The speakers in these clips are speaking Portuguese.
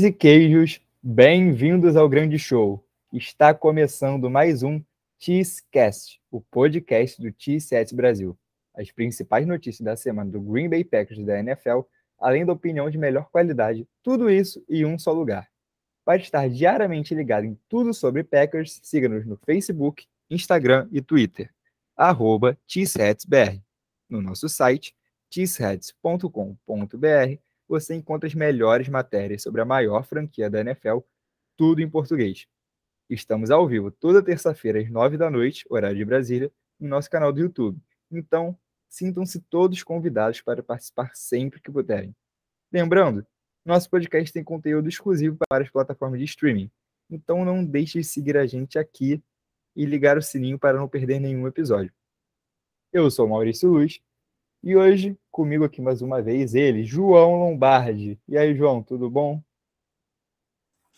E queijos, bem-vindos ao grande show. Está começando mais um Cheesecast, o podcast do Cheese Brasil. As principais notícias da semana do Green Bay Packers da NFL, além da opinião de melhor qualidade, tudo isso em um só lugar. Para estar diariamente ligado em tudo sobre Packers, siga-nos no Facebook, Instagram e Twitter, arroba No nosso site, cheeseheads.com.br, você encontra as melhores matérias sobre a maior franquia da NFL, tudo em português. Estamos ao vivo toda terça-feira às nove da noite, horário de Brasília, no nosso canal do YouTube. Então, sintam-se todos convidados para participar sempre que puderem. Lembrando, nosso podcast tem conteúdo exclusivo para as plataformas de streaming. Então não deixe de seguir a gente aqui e ligar o sininho para não perder nenhum episódio. Eu sou Maurício Luz e hoje, comigo aqui mais uma vez, ele, João Lombardi. E aí, João, tudo bom?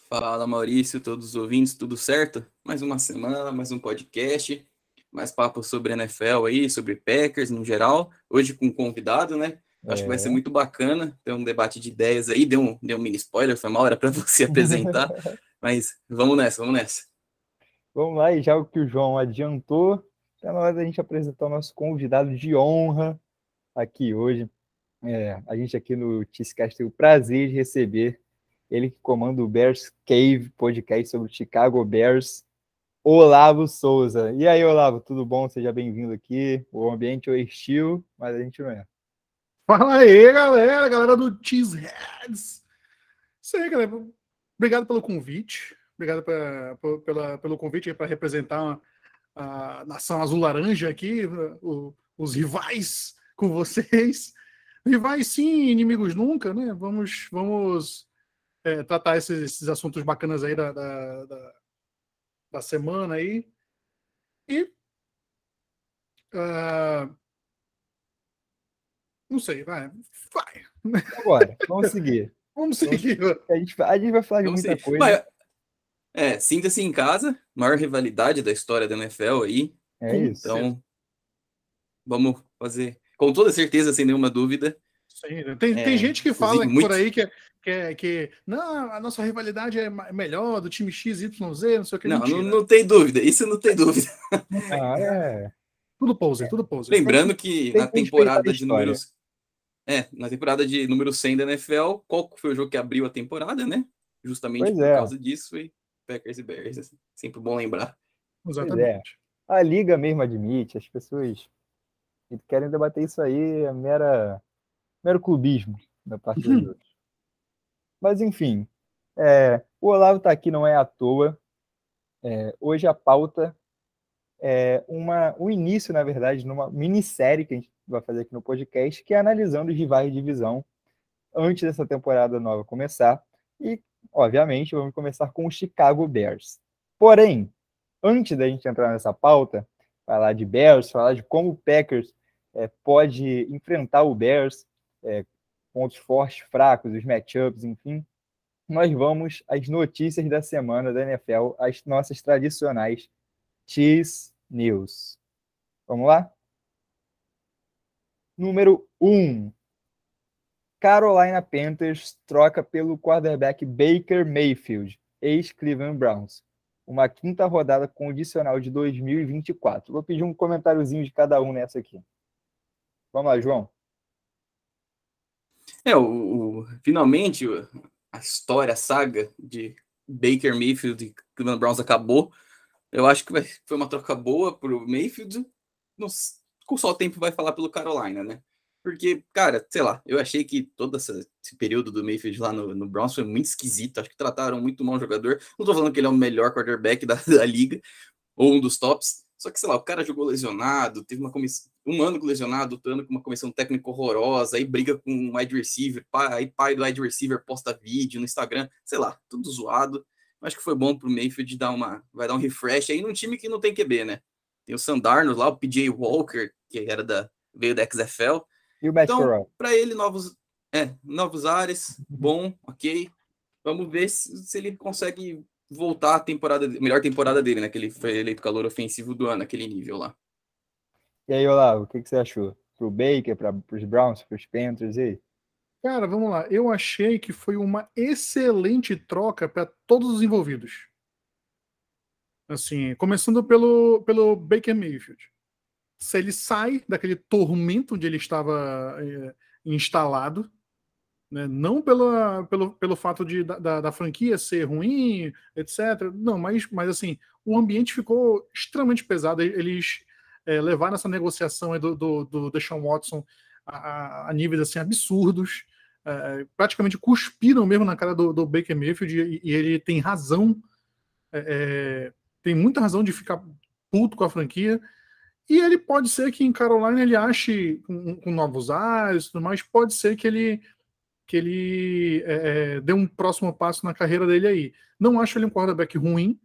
Fala, Maurício, todos os ouvintes, tudo certo? Mais uma semana, mais um podcast, mais papo sobre NFL aí, sobre Packers no geral. Hoje com um convidado, né? Acho é. que vai ser é. muito bacana ter um debate de ideias aí. Deu um, deu um mini spoiler, foi mal, era para você apresentar. mas vamos nessa, vamos nessa. Vamos lá, e já o que o João adiantou, está na hora da gente apresentar o nosso convidado de honra, aqui hoje. É, a gente aqui no Tiscast tem o prazer de receber ele que comanda o Bears Cave podcast sobre o Chicago Bears, Olavo Souza. E aí, Olavo, tudo bom? Seja bem-vindo aqui. O ambiente é hostil, mas a gente não é. Fala aí, galera, galera do Cheeseheads. Isso aí, galera. Obrigado pelo convite. Obrigado pra, pela, pelo convite para representar a nação azul-laranja aqui, o, os rivais com vocês. Rivais sim, inimigos nunca, né? Vamos, vamos é, tratar esses, esses, assuntos bacanas aí da, da, da, da semana aí. E. Uh, não sei, vai. Vai. Agora, vamos seguir. vamos seguir. A gente, a gente vai falar de vamos muita seguir. coisa. Mas, é, sinta-se em casa, maior rivalidade da história da NFL aí. É isso. Então, vamos fazer com toda certeza, sem nenhuma dúvida. Sim, né? tem, é, tem gente que fala muito... por aí que, é, que, é, que não, a nossa rivalidade é melhor do time XYZ, não sei o que. Não, não, não, tem dúvida, isso não tem dúvida. Ah, é. Tudo poser, tudo poser. Lembrando que na temporada de números. É, na temporada de número 100 da NFL, qual foi o jogo que abriu a temporada, né? Justamente pois por é. causa disso foi Packers e Bears. Assim, sempre bom lembrar. Exatamente. É. A liga mesmo admite, as pessoas e querem debater isso aí, é mera, mero clubismo da parte dos outros. Mas, enfim, é, o Olavo está aqui não é à toa. É, hoje a pauta é uma, um início, na verdade, numa minissérie que a gente vai fazer aqui no podcast, que é analisando os rivais de divisão antes dessa temporada nova começar. E, obviamente, vamos começar com o Chicago Bears. Porém, antes da gente entrar nessa pauta, falar de Bears, falar de como o Packers é, pode enfrentar o Bears, é, pontos fortes, fracos, os matchups, enfim. Nós vamos às notícias da semana da NFL, as nossas tradicionais Cheese News. Vamos lá? Número 1. Um, Carolina Panthers troca pelo quarterback Baker Mayfield, ex-Cleveland Browns. Uma quinta rodada condicional de 2024. Vou pedir um comentáriozinho de cada um nessa aqui. Vamos lá, João. É, o, o, finalmente a história, a saga de Baker Mayfield e Cleveland Browns acabou. Eu acho que foi uma troca boa para o Mayfield. com só o tempo vai falar pelo Carolina, né? Porque, cara, sei lá, eu achei que todo essa, esse período do Mayfield lá no, no Browns foi muito esquisito. Acho que trataram muito mal o jogador. Não tô falando que ele é o melhor quarterback da, da liga, ou um dos tops, só que, sei lá, o cara jogou lesionado, teve uma comissão, um ano lesionado, outro ano com uma comissão técnica horrorosa, aí briga com um wide receiver, pai, aí pai do wide receiver posta vídeo no Instagram, sei lá, tudo zoado. Acho que foi bom pro Mayfield dar uma, vai dar um refresh aí num time que não tem QB, né? Tem o Sandarno lá, o PJ Walker, que era da, veio da XFL. E o Matt então, para ele, novos, é, novos ares, bom, ok. Vamos ver se, se ele consegue voltar à temporada, melhor temporada dele, né? Que ele foi eleito calor ofensivo do ano, aquele nível lá. E aí, Olavo, o que, que você achou? Pro Baker, para os Browns, para os Panthers aí? Cara, vamos lá. Eu achei que foi uma excelente troca para todos os envolvidos. Assim, começando pelo, pelo Baker Mayfield. Se ele sai daquele tormento onde ele estava é, instalado, né? não pela, pelo, pelo fato de, da, da, franquia ser ruim, etc. Não, mas, mas assim, o ambiente ficou extremamente pesado. Eles é, levaram essa negociação do, do, do Deshaun Watson a, a níveis assim, absurdos. É, praticamente cuspiram mesmo na cara do, do Baker Mayfield e, e, ele tem razão, é, é, tem muita razão de ficar puto com a franquia. E ele pode ser que em Carolina ele ache com, com novos ares e tudo mais, pode ser que ele que ele é, é, dê um próximo passo na carreira dele aí. Não acho ele um quarterback ruim,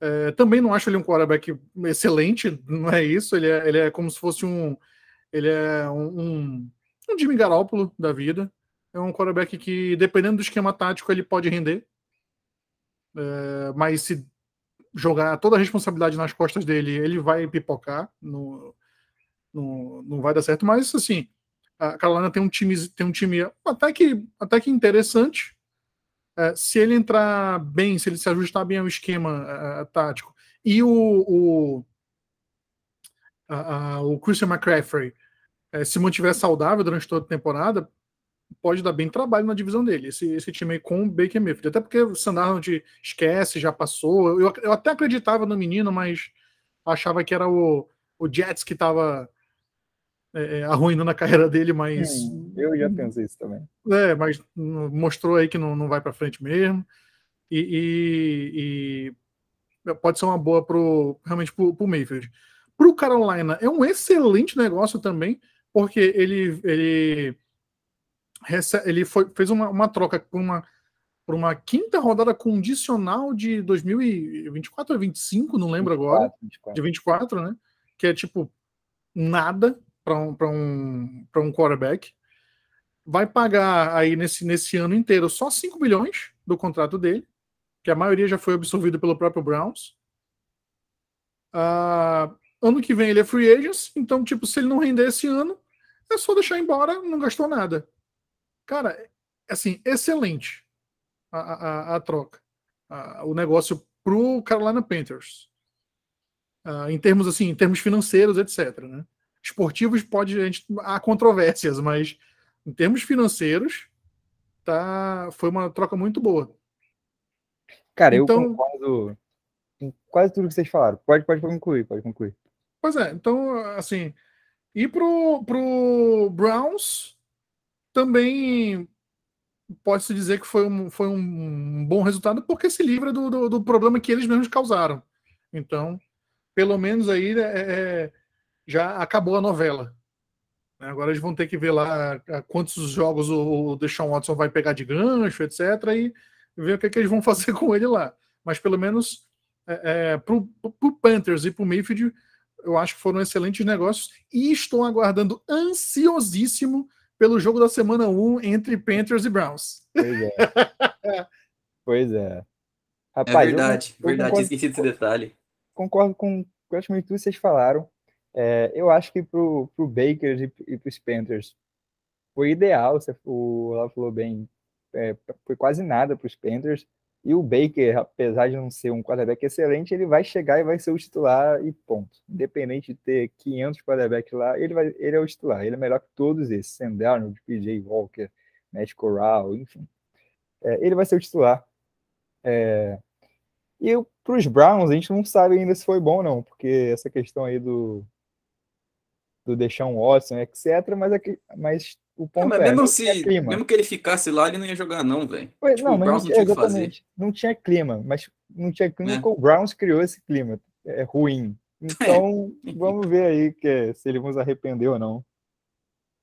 é, também não acho ele um quarterback excelente, não é isso. Ele é, ele é como se fosse um. Ele é um, um, Jimmy Garoppolo da vida. É um quarterback que, dependendo do esquema tático, ele pode render. É, mas se jogar toda a responsabilidade nas costas dele, ele vai pipocar. No, no, não vai dar certo. Mas, assim, a Carolina tem um time, tem um time até, que, até que interessante. É, se ele entrar bem, se ele se ajustar bem ao esquema uh, tático, e o, o, uh, o Christian McCaffrey se mantiver saudável durante toda a temporada, pode dar bem trabalho na divisão dele, esse, esse time aí com o Baker Mayfield. Até porque o Sandarnold esquece, já passou. Eu, eu até acreditava no menino, mas achava que era o, o Jets que estava é, é, arruinando a carreira dele, mas. Sim, eu já pensei isso também. É, mas mostrou aí que não, não vai para frente mesmo. E, e, e, pode ser uma boa pro, realmente para o Mayfield. Para o Carolina, é um excelente negócio também, porque ele, ele, ele foi, fez uma, uma troca por uma, por uma quinta rodada condicional de 2024 ou 25, não lembro 24, agora. 24. De 24, né? Que é tipo nada para um, um, um quarterback. Vai pagar aí nesse, nesse ano inteiro só 5 milhões do contrato dele, que a maioria já foi absorvido pelo próprio Browns. Uh, ano que vem ele é free agent, então, tipo, se ele não render esse ano, é só deixar embora, não gastou nada. Cara, assim, excelente a, a, a troca. Uh, o negócio pro Carolina Panthers. Uh, em termos assim, em termos financeiros, etc. Né? Esportivos pode a gente, há controvérsias, mas em termos financeiros tá foi uma troca muito boa. Cara, então, eu concordo com quase tudo que vocês falaram. Pode, pode concluir, pode concluir. Pois é, então assim, e pro, pro Browns também pode-se dizer que foi um, foi um bom resultado porque se livra do, do, do problema que eles mesmos causaram. Então, pelo menos aí é, é já acabou a novela. Agora eles vão ter que ver lá quantos jogos o Deshaun Watson vai pegar de gancho, etc. E ver o que, é que eles vão fazer com ele lá. Mas pelo menos é, é, para o Panthers e para o Mayfield, eu acho que foram excelentes negócios. E estou aguardando ansiosíssimo pelo jogo da semana 1 entre Panthers e Browns. Pois é. pois é. Rapaz, é verdade, eu, eu verdade, concordo, esqueci desse detalhe. Concordo com praticamente tudo que vocês falaram. É, eu acho que para o Baker e, e para os Panthers foi ideal, o Léo falou bem, é, foi quase nada para os Panthers. E o Baker, apesar de não ser um quarterback excelente, ele vai chegar e vai ser o titular e ponto. Independente de ter 500 quarterbacks lá, ele, vai, ele é o titular. Ele é melhor que todos esses. Sam PJ Walker, Matt Corral, enfim. É, ele vai ser o titular. É, e para os Browns, a gente não sabe ainda se foi bom ou não, porque essa questão aí do, do Deshaun Watson, etc. Mas, aqui, mas o é, ponto é, mas mesmo, é, se, mesmo que ele ficasse lá, ele não ia jogar, não, velho. Tipo, não, mas não, tinha exatamente. Não tinha clima, mas não tinha clima é. o Browns criou esse clima. É ruim. Então, é. vamos ver aí que, se eles vão se arrepender ou não.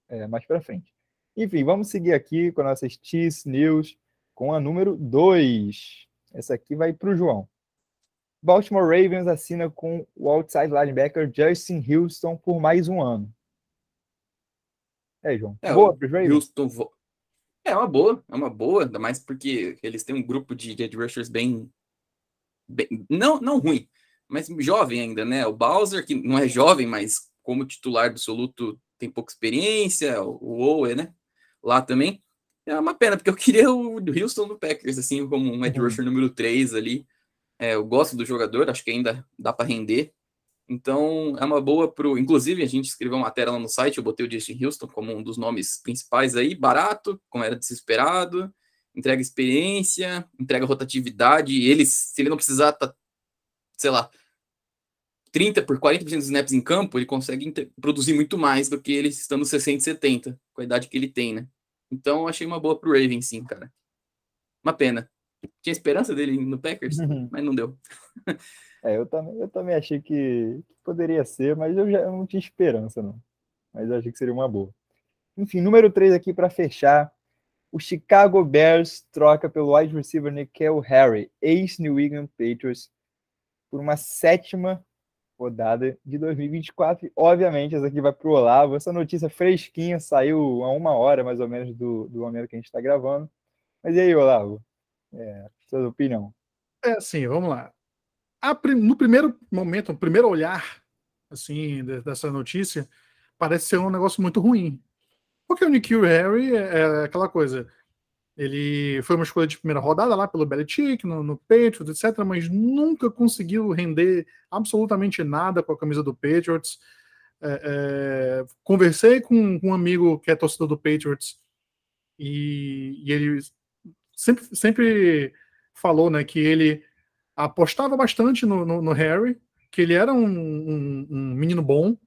É, mais para frente. Enfim, vamos seguir aqui com nossas Cheese News com a número 2. Essa aqui vai para o João. Baltimore Ravens assina com o outside linebacker Justin Houston por mais um ano. É, João. É, boa para Ravens? Houston vo... É uma boa, é uma boa, ainda mais porque eles têm um grupo de edge rushers bem, bem, não, não ruim, mas jovem ainda, né? O Bowser, que não é jovem, mas como titular absoluto tem pouca experiência, o Owe, né? lá também. É uma pena, porque eu queria o Houston no Packers, assim, como um Ed uhum. rusher número 3 ali. É, eu gosto do jogador, acho que ainda dá para render. Então, é uma boa pro. Inclusive, a gente escreveu uma matéria lá no site, eu botei o Justin Houston como um dos nomes principais aí, barato, como era desesperado, entrega experiência, entrega rotatividade. Ele, se ele não precisar, tá, sei lá, 30 por 40% dos snaps em campo, ele consegue produzir muito mais do que ele estando 60 70, com a idade que ele tem, né? Então, achei uma boa pro Raven, sim, cara. Uma pena. Tinha esperança dele no Packers, uhum. mas não deu. É, eu também, eu também achei que, poderia ser, mas eu já não tinha esperança, não. Mas eu achei que seria uma boa. Enfim, número 3 aqui para fechar. O Chicago Bears troca pelo wide receiver Nickel Harry, ex-New England Patriots, por uma sétima rodada de 2024. E, obviamente, essa aqui vai para o Olavo. Essa notícia fresquinha saiu há uma hora, mais ou menos, do, do momento que a gente está gravando. Mas e aí, Olavo? É, sua opinião? É assim, vamos lá no primeiro momento, no primeiro olhar assim dessa notícia, parece ser um negócio muito ruim. Porque o Nikhil Harry é, é, aquela coisa. Ele foi uma escolha de primeira rodada lá pelo Belichick, no, no Patriots, etc., mas nunca conseguiu render absolutamente nada com a camisa do Patriots. É, é, conversei com, com, um amigo que é torcedor do Patriots e, e ele sempre, sempre falou né, que ele apostava bastante no, no, no Harry, que ele era um, um, um, menino bom,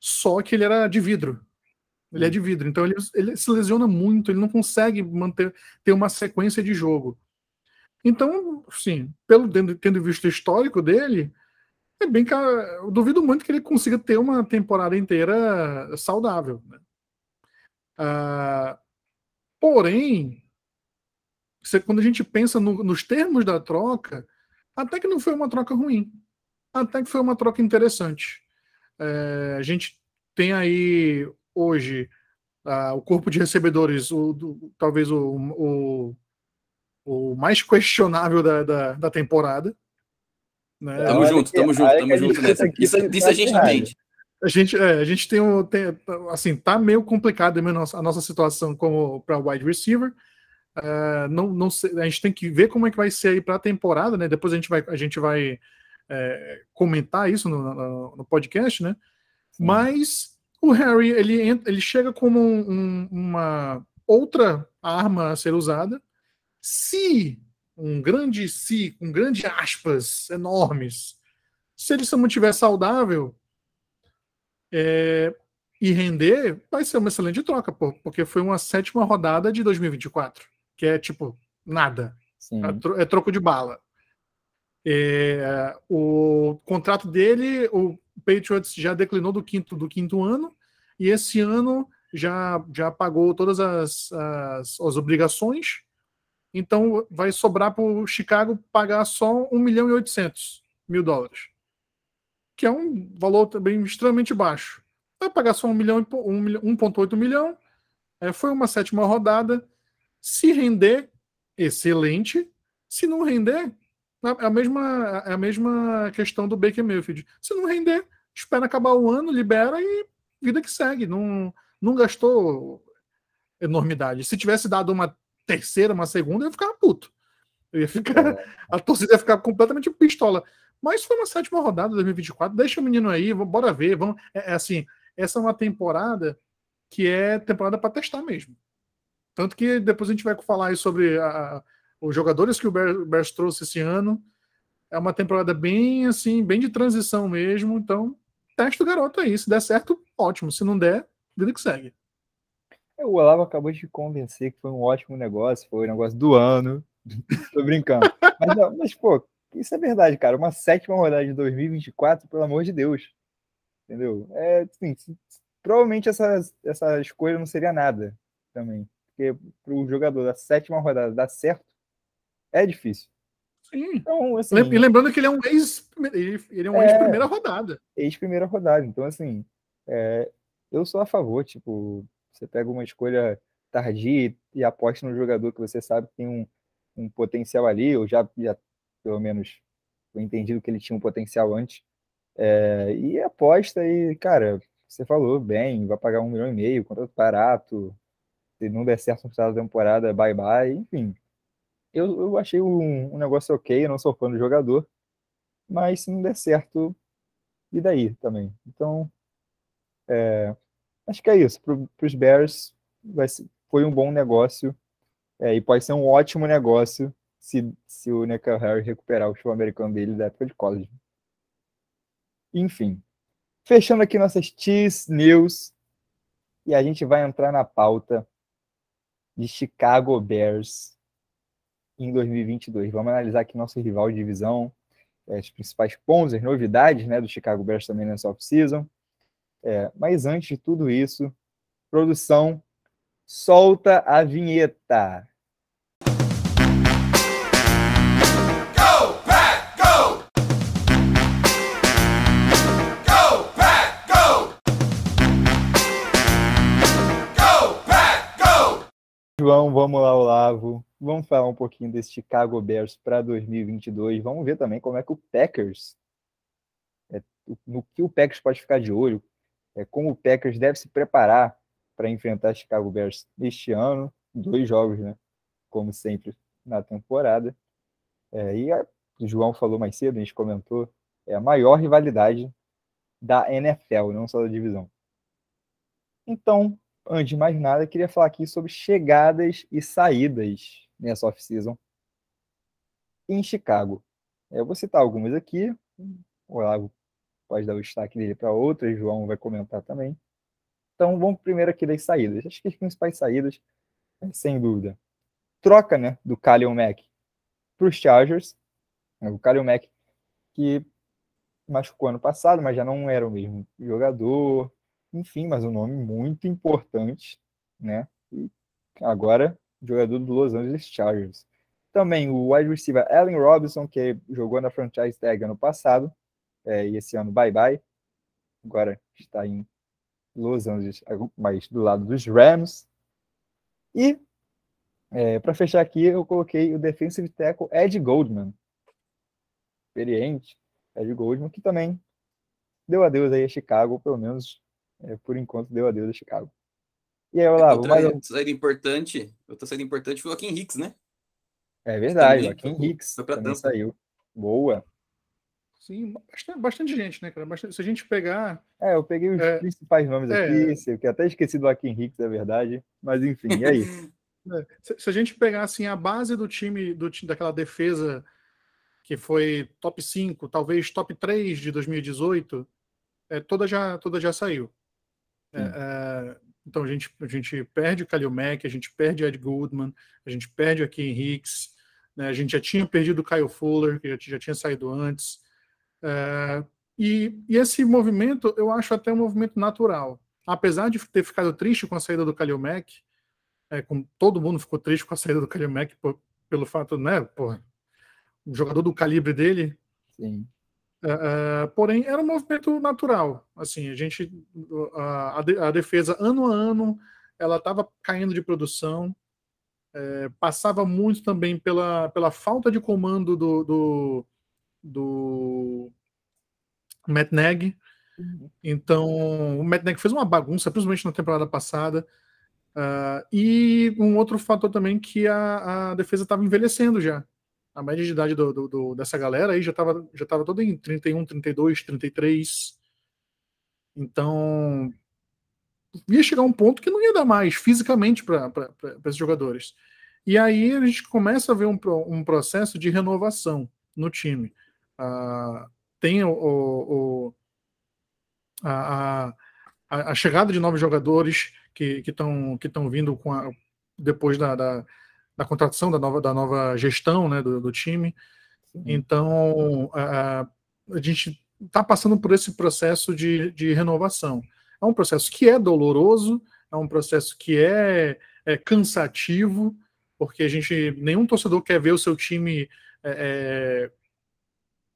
só que ele era de vidro. Ele é de vidro, então ele, ele se lesiona muito, ele não consegue manter ter uma sequência de jogo. Então, sim, pelo tendo visto o histórico dele, é bem eu duvido muito que ele consiga ter uma temporada inteira saudável. Né? Uh, porém, quando a gente pensa no, nos termos da troca, até que não foi uma troca ruim. Até que foi uma troca interessante. É, a gente tem aí hoje uh, o corpo de recebedores, o, do, talvez o, o, o, mais questionável da, da, da temporada. Né? Tamo junto, tamo junto, tamo junto nessa. Isso, isso a gente entende. A gente, é, a gente tem, um, tem assim, tá meio complicado a nossa, a nossa situação como para wide receiver. Uh, não, não sei, a gente tem que ver como é que vai ser aí para a temporada, né? Depois a gente vai, a gente vai é, comentar isso no, no, no, podcast, né? Sim. Mas o Harry ele, ele chega como um, uma outra arma a ser usada. Se um grande se, com grandes aspas enormes, se ele se mantiver saudável é, e render, vai ser uma excelente troca, pô, porque foi uma sétima rodada de 2024 que é tipo nada. É, é, troco de bala. É, o contrato dele, o Patriots já declinou do quinto, do quinto ano, e esse ano já, já pagou todas as, as, as obrigações, então vai sobrar para o Chicago pagar só 1 milhão e 800 mil dólares, que é um valor também extremamente baixo. Vai pagar só 1 milhão, 1,8 milhão, é, foi uma sétima rodada, se render, excelente. Se não render, é a mesma, é a mesma questão do Baker Mayfield. Se não render, espera acabar o ano, libera e vida que segue. Não, não gastou enormidade. Se tivesse dado uma terceira, uma segunda, eu ia ficar puto. Eu ia ficar, é. a torcida ia ficar completamente pistola. Mas foi uma sétima rodada de 2024. Deixa o menino aí, bora ver. Vamos, é, é assim, essa é uma temporada que é temporada para testar mesmo. Tanto que depois a gente vai falar sobre a, os jogadores que o Bears trouxe esse ano. É uma temporada bem assim, bem de transição mesmo. Então, teste o garoto aí. Se der certo, ótimo. Se não der, vida que segue. É, o Olavo acabou de convencer que foi um ótimo negócio, foi o negócio do ano. Tô brincando. Mas, não, mas, pô, isso é verdade, cara. Uma sétima rodada de 2024, pelo amor de Deus. Entendeu? É, assim, provavelmente essa, essa escolha não seria nada também porque para o jogador da sétima rodada dar certo é difícil. Sim. Então, assim, e lembrando que ele é um ex, ele é um é, ex-primeira rodada. Ex-primeira rodada. Então, assim, é, eu sou a favor, tipo, você pega uma escolha tardia e aposta no jogador que você sabe que tem um, um potencial ali, ou já, já pelo menos foi entendido que ele tinha um potencial antes. É, e aposta e, cara, você falou bem, vai pagar um milhão e meio, contrato barato, Se não der certo no final da temporada, bye bye, enfim. Eu, eu achei um, um negócio ok, eu não sou fã do jogador, mas se não der certo, e daí também? Então, é, acho que é isso. Para os Bears, ser, foi um bom negócio é, e pode ser um ótimo negócio se, se o Neca Harry recuperar o show americano dele da época de college. Enfim, fechando aqui nossas Cheese News e a gente vai entrar na pauta de Chicago Bears em 2022. Vamos analisar aqui nosso rival de divisão, é, os principais pontos, as novidades né, do Chicago Bears também nessa off-season. É, mas antes de tudo isso, produção, solta a vinheta. João, vamos lá, Olavo. Vamos falar um pouquinho desse Chicago Bears para 2022. Vamos ver também como é que o Packers, é, no que o Packers pode ficar de olho, é, como o Packers deve se preparar para enfrentar Chicago Bears este ano. Dois jogos, né? Como sempre na temporada. É, e a, o João falou mais cedo, a gente comentou, é a maior rivalidade da NFL, não só da divisão. Então, antes de mais nada, queria falar aqui sobre chegadas e saídas nessa off-season em Chicago. Eu vou citar algumas aqui. O Olavo pode dar o destaque dele para outras, João vai comentar também. Então vamos primeiro aqui das saídas. Acho que as principais saídas, sem dúvida, troca né, do Kalion Mack para os Chargers. O Kalion Mack que machucou ano passado, mas já não era o mesmo jogador, enfim, mas um nome muito importante, né? E agora, jogador do Los Angeles Chargers. Também o wide receiver Allen Robinson, que jogou na franchise tag ano passado, é, e esse ano bye bye. Agora está em Los Angeles, mas do lado dos Rams. E é, para fechar aqui, eu coloquei o defensive tackle Ed Goldman, experiente Ed Goldman, que também deu adeus aí a Chicago, pelo menos é, por enquanto deu adeus a Chicago. E aí, Olavo, outra mais... saída importante, outra saída importante foi o Joaquim Hicks, né? É verdade, o Joaquim Hicks foi também tampa. saiu. Boa. Sim, bastante, bastante gente, né, cara? Bastante, se a gente pegar. É, eu peguei os é, principais nomes é, aqui, que até esqueci do Joaquim Hicks, é verdade. Mas enfim, e aí? é, se, se, a gente pegar assim, a base do time, do, daquela defesa que foi top 5, talvez top 3 de 2018, é, toda, já, toda já saiu. É, é, então a gente, a gente perde o Kalil Mack, a gente perde Ed Goodman, a gente perde aqui Ken Hicks, né, a gente já tinha perdido o Kyle Fuller, que já, já tinha saído antes. É, e, e, esse movimento eu acho até um movimento natural. Apesar de ter ficado triste com a saída do Kalil Mack, é, com, todo mundo ficou triste com a saída do Kalil Mack por, pelo fato, né, porra, um jogador do calibre dele. Sim. Uh, porém, era um movimento natural. Assim, a gente, a, a defesa ano a ano, ela estava caindo de produção. É, passava muito também pela, pela falta de comando do, do, do Matt Nagy. Uhum. Então, o Matt Nagy fez uma bagunça, principalmente na temporada passada. Uh, e um outro fator também que a, a defesa estava envelhecendo já a média de idade do, do, do, dessa galera aí já estava já tava toda em 31, 32, 33. Então, ia chegar um ponto que não ia dar mais fisicamente para esses jogadores. E aí a gente começa a ver um, um processo de renovação no time. Uh, tem o, o, o a, a, a, chegada de novos jogadores que estão que que vindo com a, depois da, da da contratação da nova, da nova gestão né, do, do time. Sim. Então, a, a gente está passando por esse processo de, de renovação. É um processo que é doloroso, é um processo que é, é cansativo, porque a gente nenhum torcedor quer ver o seu time é,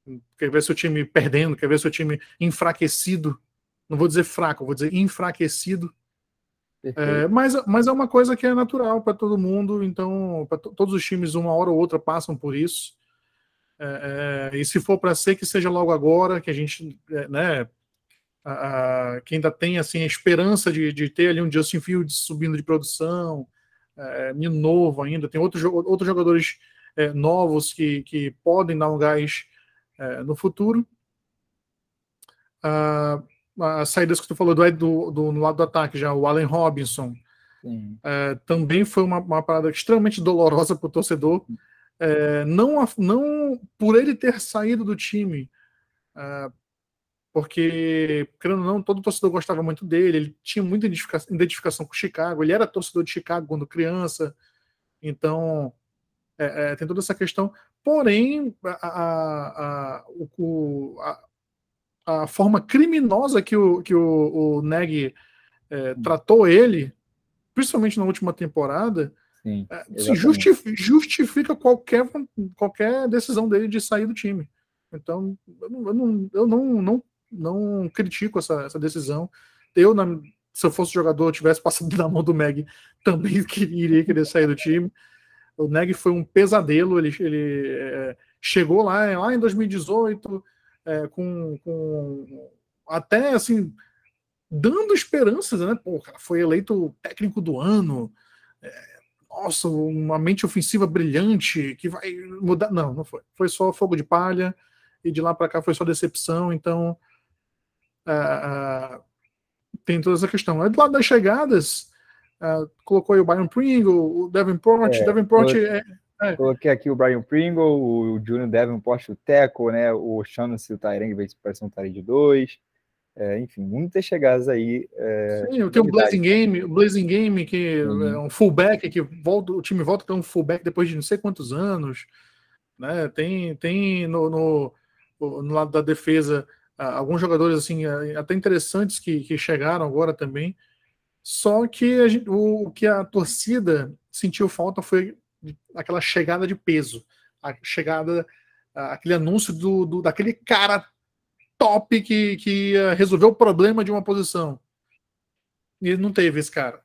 é, quer ver seu time perdendo, quer ver seu time enfraquecido. Não vou dizer fraco, vou dizer enfraquecido é, mas, mas é uma coisa que é natural para todo mundo, então todos os times, uma hora ou outra, passam por isso. É, é, e se for para ser, que seja logo agora, que a gente, é, né, uh, que ainda tem assim a esperança de, de ter ali um Justin Fields subindo de produção, é, novo ainda, tem outros, outros jogadores é, novos que, que podem dar um gás é, no futuro. Uh, as saídas que tu falou do, do, do, no lado do ataque já, o Allen Robinson, é, também foi uma, uma parada extremamente dolorosa para o torcedor. É, não, não por ele ter saído do time, é, porque, querendo ou não, todo torcedor gostava muito dele, ele tinha muita identificação, com o Chicago, ele era torcedor de Chicago quando criança, então é, é, tem toda essa questão. Porém, a, a, a, o, a, a forma criminosa que o, que o, o Neg é, tratou ele, principalmente na última temporada, Sim, é, se justifica, justifica, qualquer, qualquer decisão dele de sair do time. Então, eu não, eu não, eu não, não não critico essa, essa decisão. Eu, na, se eu fosse jogador, tivesse passado na mão do Meg, também queria, iria querer sair do time. O Neg foi um pesadelo, ele, ele é, chegou lá, lá em 2018 é, com, com até assim dando esperanças, né? Pô, cara, foi eleito técnico do ano. É, nossa, uma mente ofensiva brilhante que vai mudar. Não, não foi. Foi só fogo de palha e de lá para cá foi só decepção. Então, uh, tem toda essa questão. Aí do lado das chegadas, uh, colocou aí o Brian Pringle, o Davenport. É, Davenport é, é. Coloquei aqui o Brian Pringle, o, o Junior Davenport, o Teco, né? O Shaughnessy, o Tyreng, vai parecer um Tyreng de dois. É, enfim, muitas chegadas aí. É, Sim, tem o Blazing Game, o Blazing Game, que uhum. é um fullback, que volta, o time volta para um fullback depois de não sei quantos anos. Né? Tem, tem no, no, no lado da defesa alguns jogadores assim até interessantes que, que chegaram agora também. Só que gente, o, que a torcida sentiu falta foi aquela chegada de peso, a chegada, aquele anúncio do, do daquele cara top que, que ia resolver o problema de uma posição. E não teve esse cara.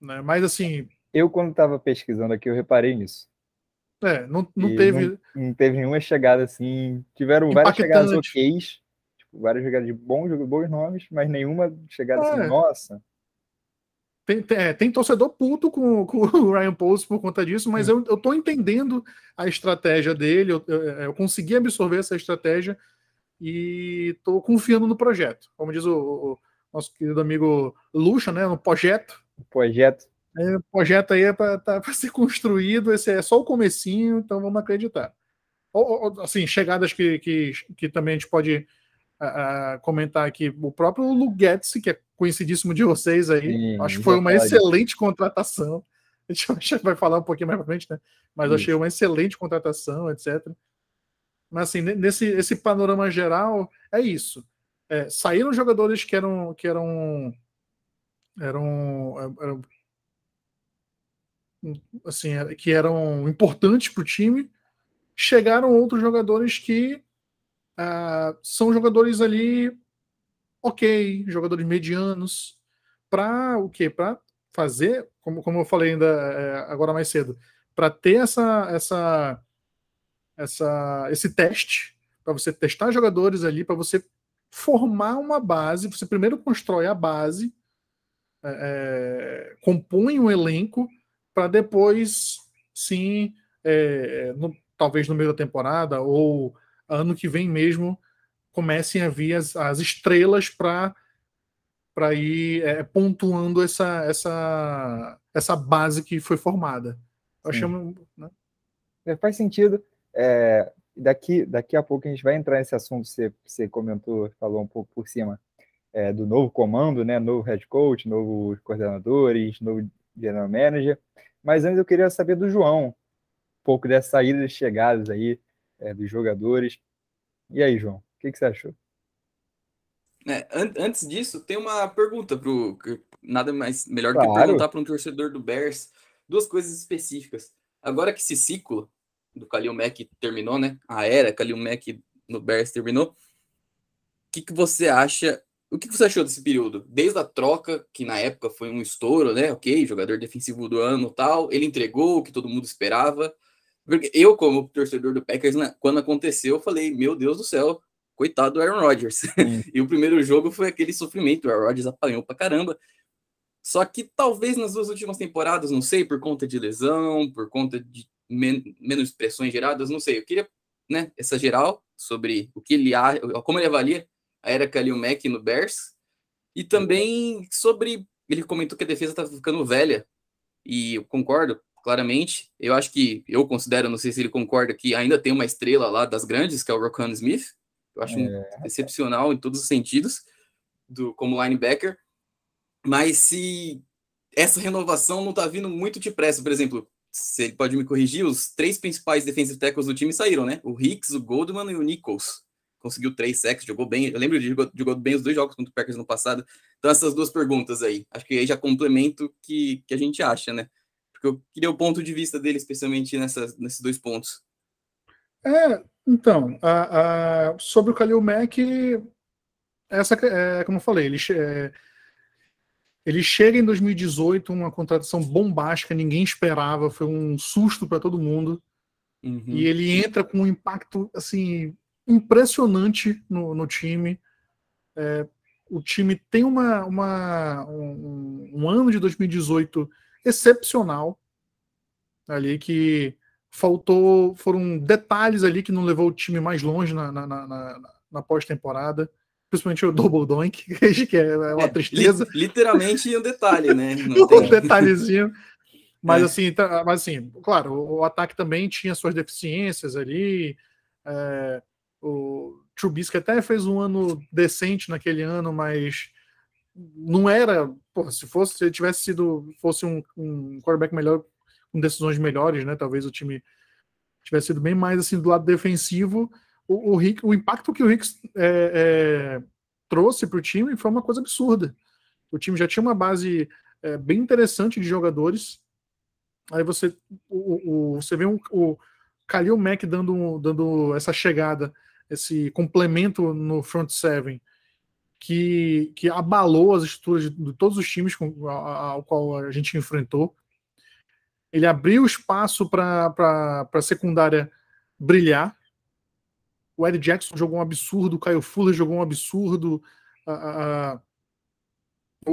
Né? Mas assim. Eu, quando estava pesquisando aqui, eu reparei nisso. É, não, não teve. Não, não, teve nenhuma chegada assim. Tiveram várias chegadas ok, tipo, várias jogadas de bons, bons nomes, mas nenhuma chegada assim, é. assim, nossa. Tem, tem, é, tem, torcedor puto com, com, o Ryan Post por conta disso, mas eu, eu tô entendendo a estratégia dele, eu, eu, eu, consegui absorver essa estratégia e tô confiando no projeto. Como diz o, o nosso querido amigo Lucha, né? No projeto. O projeto. É, o projeto aí é para tá, ser construído, esse é só o comecinho, então vamos acreditar. Ou, ou, assim, chegadas que, que, que também a gente pode comentar aqui. O próprio Lugetz, que é conhecidíssimo de vocês aí, Sim, acho que foi uma excelente contratação. A gente vai falar um pouquinho mais pra frente, né? Mas achei uma excelente contratação, etc. Mas assim, nesse esse panorama geral, é isso. É, saíram jogadores que eram que eram eram, eram assim, que eram importantes para o time, chegaram outros jogadores que uh, são jogadores ali ok, jogadores medianos, para o quê? Para fazer, como, como eu falei ainda é, agora mais cedo, para ter essa, essa, essa, esse teste, para você testar jogadores ali, para você formar uma base, você primeiro constrói a base, é, é compõe um elenco para depois, sim, é, no, talvez no meio da temporada ou ano que vem mesmo, comecem a vir as, as estrelas para para ir é, pontuando essa, essa, essa base que foi formada. Eu chamo, né? É, faz sentido. É, daqui, daqui a pouco a gente vai entrar nesse assunto. Você, você comentou, falou um pouco por cima é, do novo comando, né? Novo head coach, novos coordenadores, novo general manager. Mas antes eu queria saber do João, um pouco dessa saída e chegadas aí é, dos jogadores. E aí, João, o que, que você achou? É, an antes disso, tem uma pergunta pro nada mais melhor claro. do que perguntar para um torcedor do Bears duas coisas específicas. Agora que esse ciclo do Kalil Mack terminou, né? A era Kalil Mack no Bears terminou. O que, que você acha o que você achou desse período? Desde a troca, que na época foi um estouro, né? Ok, jogador defensivo do ano tal, ele entregou o que todo mundo esperava. Porque eu, como torcedor do Packers, né, quando aconteceu, eu falei, meu Deus do céu, coitado do Aaron Rodgers. e o primeiro jogo foi aquele sofrimento, o Aaron Rodgers apanhou pra caramba. Só que talvez nas duas últimas temporadas, não sei, por conta de lesão, por conta de men menos pressões geradas, não sei. Eu queria, né, essa geral sobre o que ele como ele avalia a era Kalil Mack no Bears e também sobre ele comentou que a defesa tá ficando velha e eu concordo claramente. Eu acho que eu considero, não sei se ele concorda que ainda tem uma estrela lá das grandes, que é o Rokan Smith. Eu acho é. excepcional em todos os sentidos do como linebacker. Mas se essa renovação não está vindo muito depressa, por exemplo, você pode me corrigir, os três principais defensive tackles do time saíram, né? O Hicks, o Goldman e o Nichols. Conseguiu três sacks, jogou bem. Eu lembro de jogou, jogou bem os dois jogos contra o Packers no passado. Então, essas duas perguntas aí. Acho que aí já complemento o que, que a gente acha, né? Porque eu queria o ponto de vista dele, especialmente nessas, nesses dois pontos. É, então, a, a, sobre o Khalil Mack, essa, é, como eu falei, ele, é, ele chega em 2018, uma contratação bombástica, ninguém esperava, foi um susto para todo mundo. Uhum. E ele entra com um impacto assim impressionante no, no time. É, o time tem uma, uma um, um, ano de 2018 excepcional ali que faltou foram detalhes ali que não levou o time mais longe na, na, na, na pós-temporada principalmente o Double Doink, que é uma é, tristeza. Literalmente um detalhe, né? um detalhezinho. Mas, é. assim, tá, mas assim, claro, o, ataque também tinha suas deficiências ali. É, o Trubisky até fez um ano decente naquele ano, mas não era. Porra, se fosse, se tivesse sido, fosse um, um quarterback melhor, com decisões melhores, né? Talvez o time tivesse sido bem mais assim do lado defensivo o, o, o impacto que o Hicks é, é, trouxe para o time foi uma coisa absurda. O time já tinha uma base é, bem interessante de jogadores. Aí você, o, o você vê um, o Khalil Mack dando, dando essa chegada, esse complemento no front seven que, que abalou as estruturas de, de todos os times com, ao qual a gente enfrentou. Ele abriu espaço para a secundária brilhar. O Ed Jackson jogou um absurdo, o Caio Fuller jogou um absurdo. o,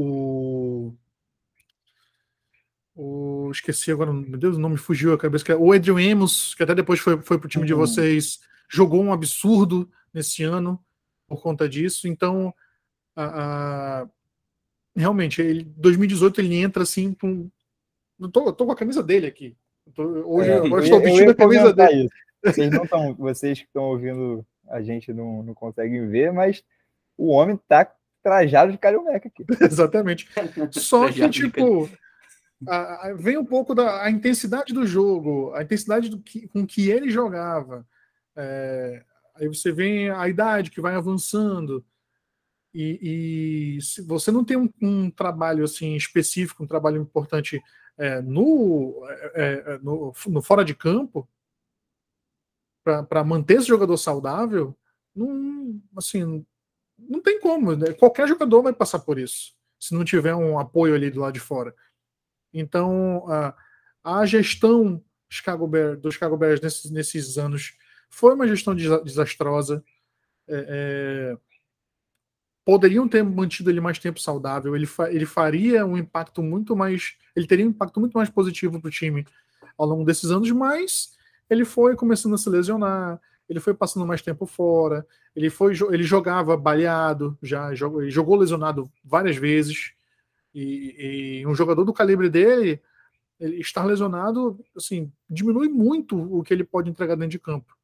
o, o, esqueci agora, meu Deus, o nome fugiu a cabeça. É o Adrian Amos, que até depois foi, foi para o time uhum. de vocês, jogou um absurdo nesse ano por conta disso. Então, realmente, ele, 2018 ele entra assim com. Eu tô, eu tô com a camisa dele aqui. Tô, hoje é, agora estou vestindo a camisa dele. Isso. Vocês não estão, vocês que estão ouvindo a gente não, não conseguem ver, mas o homem tá trajado de carioca aqui. Exatamente. Só que, tipo, a, a, vem um pouco da a intensidade do jogo, a intensidade do que, com que ele jogava. É, aí você vê a idade que vai avançando. E, e se você não tem um, um, trabalho assim específico, um trabalho importante é, no, é, é no, no fora de campo, para manter esse jogador saudável, não, assim, não tem como. Né? Qualquer jogador vai passar por isso, se não tiver um apoio ali do lado de fora. Então, a, a gestão Chicago Bears, do Chicago Bears nesses, nesses anos foi uma gestão desastrosa. É, é, poderiam ter mantido ele mais tempo saudável. Ele, fa, ele faria um impacto muito mais. Ele teria um impacto muito mais positivo para o time ao longo desses anos, mas ele foi começando a se lesionar, ele foi passando mais tempo fora, ele foi ele jogava baleado, já jogou, jogou lesionado várias vezes. E, e, um jogador do calibre dele, ele estar lesionado, assim, diminui muito o que ele pode entregar dentro de campo.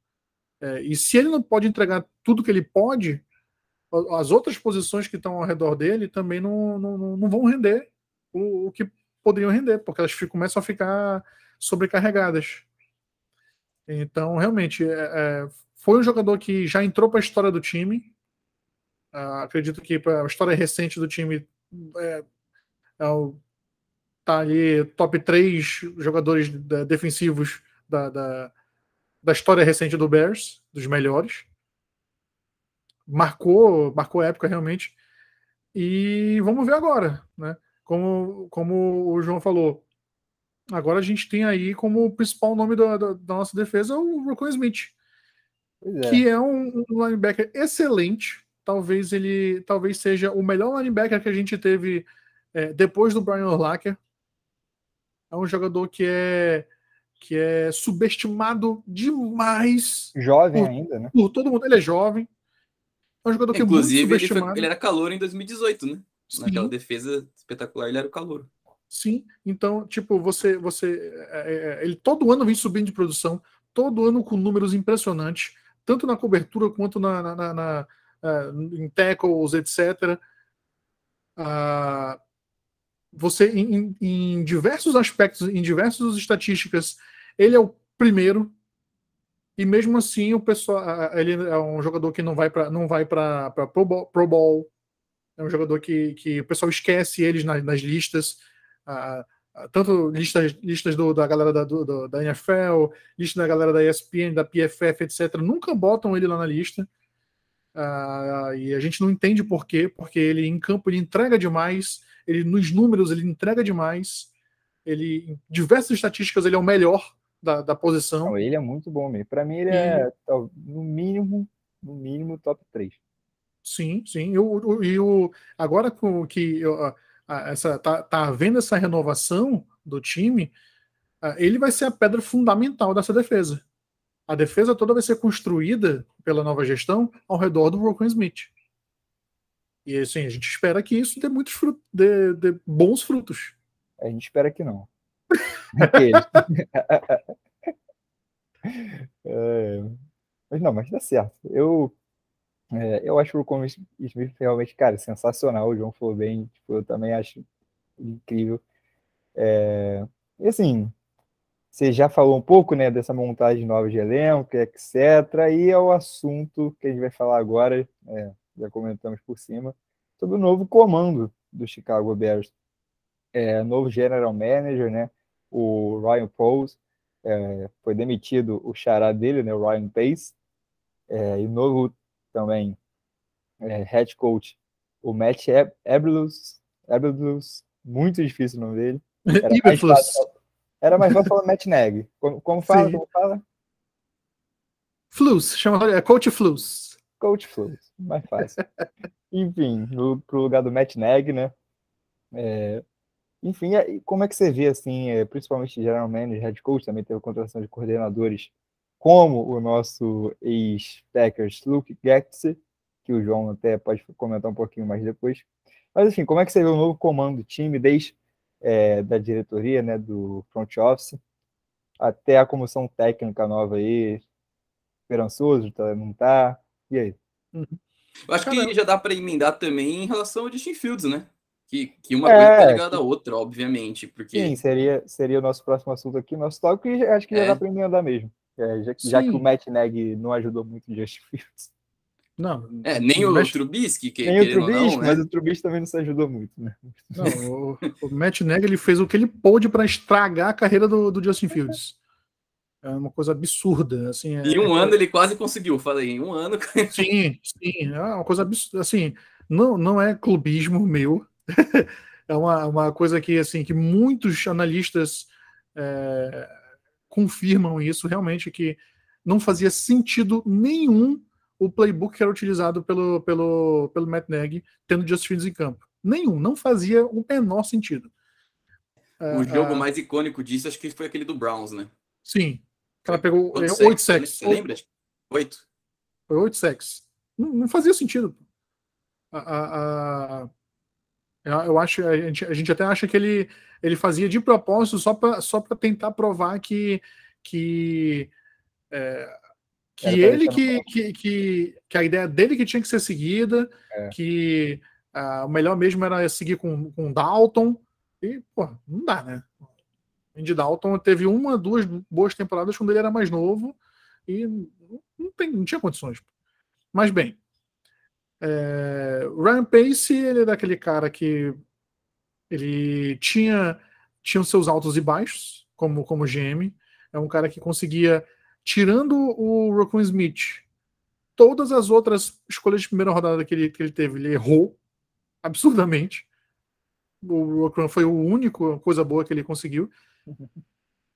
É, e se ele não pode entregar tudo que ele pode, as outras posições que estão ao redor dele também não, não, não vão render o, o que poderiam render, porque elas começam a ficar sobrecarregadas. Então, realmente, é, é, foi um jogador que já entrou para a história do time. Uh, acredito que para a história recente do time é, é o, tá ali top 3 jogadores defensivos da, da, da, história recente do Bears, dos melhores. Marcou, marcou época realmente. E vamos ver agora, né? Como, como o João falou, Agora a gente tem aí como principal nome da, da, da nossa defesa o Rocco Smith, é. que é um, um, linebacker excelente. Talvez ele talvez seja o melhor linebacker que a gente teve é, depois do Brian Urlacher. É um jogador que é que é subestimado demais. Jovem por, ainda, né? Por todo mundo. Ele é jovem. É um jogador que Inclusive, é muito subestimado. Ele, foi, ele era calor em 2018, né? Sim. Naquela defesa espetacular, ele era o calor. Sim, então, tipo, você. você é, é, ele todo ano vem subindo de produção, todo ano com números impressionantes, tanto na cobertura quanto na, na, na, na uh, em tackles, etc. Uh, você, em, em, diversos aspectos, em diversas estatísticas, ele é o primeiro. E mesmo assim, o pessoal, ele é um jogador que não vai para não vai para pro, pro Bowl. É um jogador que, que o pessoal esquece eles nas, nas listas. Tanto listas, listas do, da galera da, do, da NFL, lista da galera da ESPN, da PFF, etc. Nunca botam ele lá na lista. E a gente não entende por quê, porque ele em campo ele entrega demais, ele nos números ele entrega demais, ele em diversas estatísticas ele é o melhor da, da posição. Não, ele é muito bom mesmo. Para mim ele e... é no mínimo, no mínimo top 3. Sim, sim. E o, e o agora com que eu, essa tá, tá havendo essa renovação do time, ele vai ser a pedra fundamental dessa defesa. A defesa toda vai ser construída pela nova gestão ao redor do Rocco Smith. E assim, a gente espera que isso dê muitos frutos, dê, dê bons frutos. A gente espera que não. é, mas não, mas dá certo. Eu, é, eu acho o Rocco Smith realmente, cara, sensacional. O João falou bem, tipo, eu também acho incrível. É, e assim, você já falou um pouco né, dessa montagem nova de elenco, etc. E é o assunto que a gente vai falar agora, é, já comentamos por cima, sobre o novo comando do Chicago Bears. É, novo general manager, né, o Ryan Poles, é, foi demitido o xará dele, né, o Ryan Pace, é, e novo também é, head coach, o Matt Eberflus, Eberflus, muito difícil o nome dele. Era mais fácil, era mais fácil falar Matt Neg. Como, como fala? Sim. Como fala? Flus, chama é Coach Flus. Coach Flus, mais fácil. enfim, no, pro lugar do Matt Neg, né? É, enfim, como é que você vê, assim, é, principalmente General Manager, Head Coach, também teve contratação de coordenadores, como o nosso ex-Packers, Luke Getze, que o João até pode comentar um pouquinho mais depois. Mas, enfim, como é que você vê o novo comando do time, desde é, da diretoria, né, do front office, até a comissão técnica nova aí, esperançoso, tá, não tá? E aí? Uhum. Eu acho que já dá para emendar também em relação ao Justin Fields, né? Que, que uma é, coisa tá ligada à outra, obviamente. Porque... Sim, seria, seria o nosso próximo assunto aqui, nosso tópico, e acho que já é. dá para emendar mesmo. É, já, já, que o Matt Neg não ajudou muito o Justin Fields. Não. É, nem o mas... Trubisky, que Nem o Trubisky, não, mas né? o Trubisky também não se ajudou muito, né? Não, o, o Matt Neg ele fez o que ele pôde para estragar a carreira do, do, Justin Fields. É uma coisa absurda, assim. É, em um é, ano ele quase conseguiu, falei, em um ano. Sim, sim, é uma coisa absurda, assim, não, não é clubismo meu, é uma, uma coisa que, assim, que muitos analistas é, confirmam isso, realmente, que não fazia sentido nenhum o playbook que era utilizado pelo, pelo, pelo Matt Nagy, tendo Just Fields em campo. Nenhum, não fazia o menor sentido. O uh, jogo uh, mais icônico disso acho que foi aquele do Browns, né? Sim. Ela pegou oito sacks. Você lembra? Oito. Foi oito sacks. Não, não, fazia sentido. A, eu acho, a gente, a gente até acha que ele, ele fazia de propósito só para só tentar provar que, que é, que ele que, que, que, que, a ideia dele que tinha que ser seguida, é. que uh, o melhor mesmo era seguir com, com Dalton, e, pô, não dá, né? O Andy Dalton teve uma, duas boas temporadas quando ele era mais novo e não, tem, não tinha condições. Mas bem, é, Ryan Pace, ele é daquele cara que ele tinha, tinha seus altos e baixos como, como GM, é um cara que conseguia tirando o Rocco Smith, todas as outras escolhas de primeira rodada que ele, que ele teve, ele errou absurdamente. O Rocco foi o único coisa boa que ele conseguiu.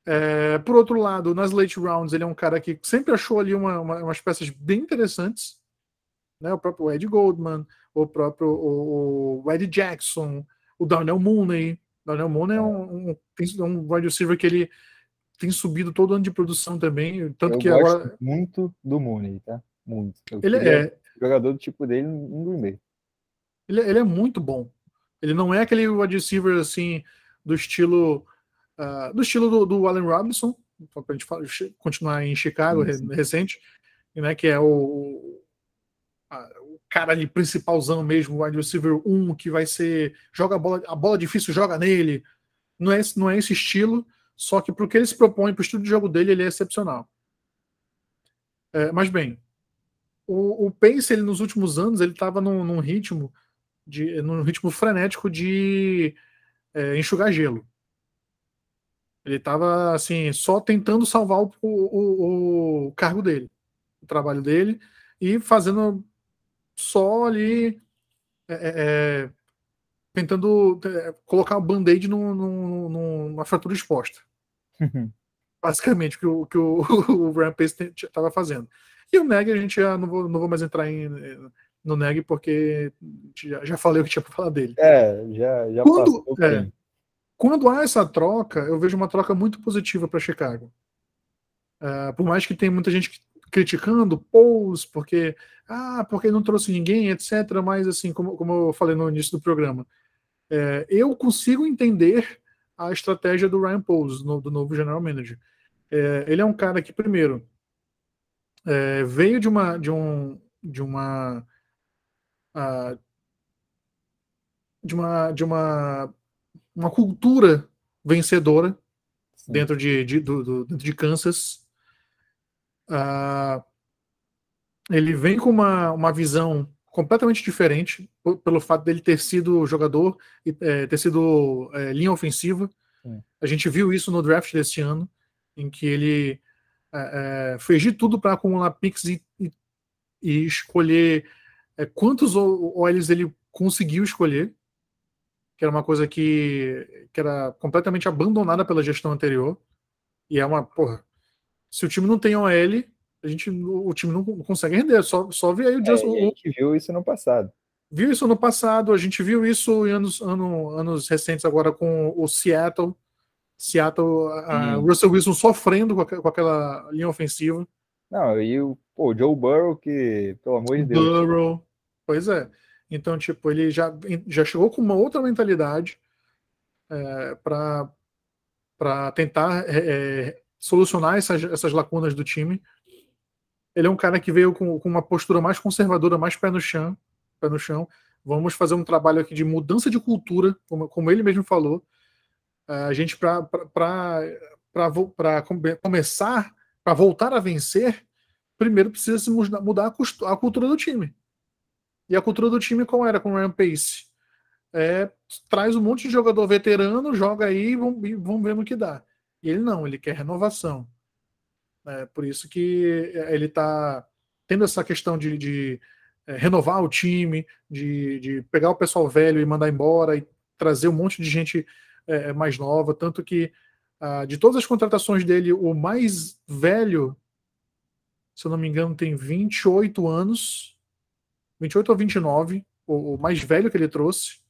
É, por outro lado, nas late rounds, ele é um cara que sempre achou ali uma, uma, umas peças bem interessantes. Né? O próprio Ed Goldman, o próprio o, o Ed Jackson, o Darnell Mooney. Darnell Mooney é um, um, um wide receiver que ele tem subido todo ano de produção também. Tanto eu que gosto agora. muito do Mooney, tá? Muito. Eu Ele é, jogador do tipo dele Green Bay. ele, ele é muito bom. Ele não é aquele wide receiver assim, do estilo. ah, do estilo do, do Allen Robinson, para a gente continuar em Chicago Sim, sim. recente, né, que é o, o cara ali principalzão mesmo, o wide receiver 1, que vai ser. joga a bola, a bola difícil, joga nele. Não é, não é esse estilo, só que para o que ele se propõe, para o estilo de jogo dele, ele é excepcional. É, mas bem, o, o Pace, ele nos últimos anos, ele estava num, num ritmo de, num ritmo frenético de é, enxugar gelo. Ele estava assim, só tentando salvar o, o, o cargo dele, o trabalho dele, e fazendo só ali é, é, é, tentando é, colocar o band-aid num- num- num- numa fratura exposta. Basicamente, o que o, que o, o Rampage estava fazendo. E o Neg, a gente já não vou, não vou mais entrar em, no Neg, porque já, já falei o que tinha para falar dele. É, já, já Quando- é. Quando há essa troca, eu vejo uma troca muito positiva para Chicago. Ah, por mais que tenha muita gente criticando Pous, porque ah, porque não trouxe ninguém, etc. Mas assim, como, como eu falei no início do programa, é, eu consigo entender a estratégia do Ryan Pous, no- do novo general manager. É, ele é um cara que primeiro é, veio de uma de um de uma ah, de uma de uma uma cultura vencedora Sim. dentro de, de, do, do- dentro de Kansas. Ah, ele vem com uma, uma visão completamente diferente pelo fato dele ter sido jogador e eh, ter sido eh, linha ofensiva. A gente viu isso no draft desse ano, em que ele eh, eh, fez de tudo para acumular picks e, e, e escolher eh, quantos OLs ele conseguiu escolher que era uma coisa que, que era completamente abandonada pela gestão anterior. E é uma, porra, se o time não tem OL, a gente, o time não consegue render. Só, só vê aí o É, Justin. e a gente viu isso no passado. Viu isso no passado, a gente viu isso em anos, ano- anos recentes agora com o Seattle. Seattle, a- a Hum. Russell Wilson sofrendo com, aque- com aquela linha ofensiva. Não, e o, pô, o Joe Burrow, que, pelo amor de Deus, Burrow. Pois é. Então, tipo, ele já, já chegou com uma outra mentalidade é, para tentar é, é, solucionar essas, essas lacunas do time. Ele é um cara que veio com, com uma postura mais conservadora, mais pé no chão, pé no chão. Vamos fazer um trabalho aqui de mudança de cultura, como, como ele mesmo falou. É, a gente, para começar, para voltar a vencer, primeiro precisa se mudar, a, a cultura do time. E a cultura do time qual era com o Ryan Pace? É, traz um monte de jogador veterano, joga aí e vamos, vamos ver no que dá. E ele não, ele quer renovação. É, por isso que ele está tendo essa questão de, de, é, renovar o time, de, de, pegar o pessoal velho e mandar embora e trazer um monte de gente é, mais nova. Tanto que ah, de todas as contratações dele, o mais velho, se eu não me engano, tem 28 anos. 28 ou 29, o, o mais velho que ele trouxe.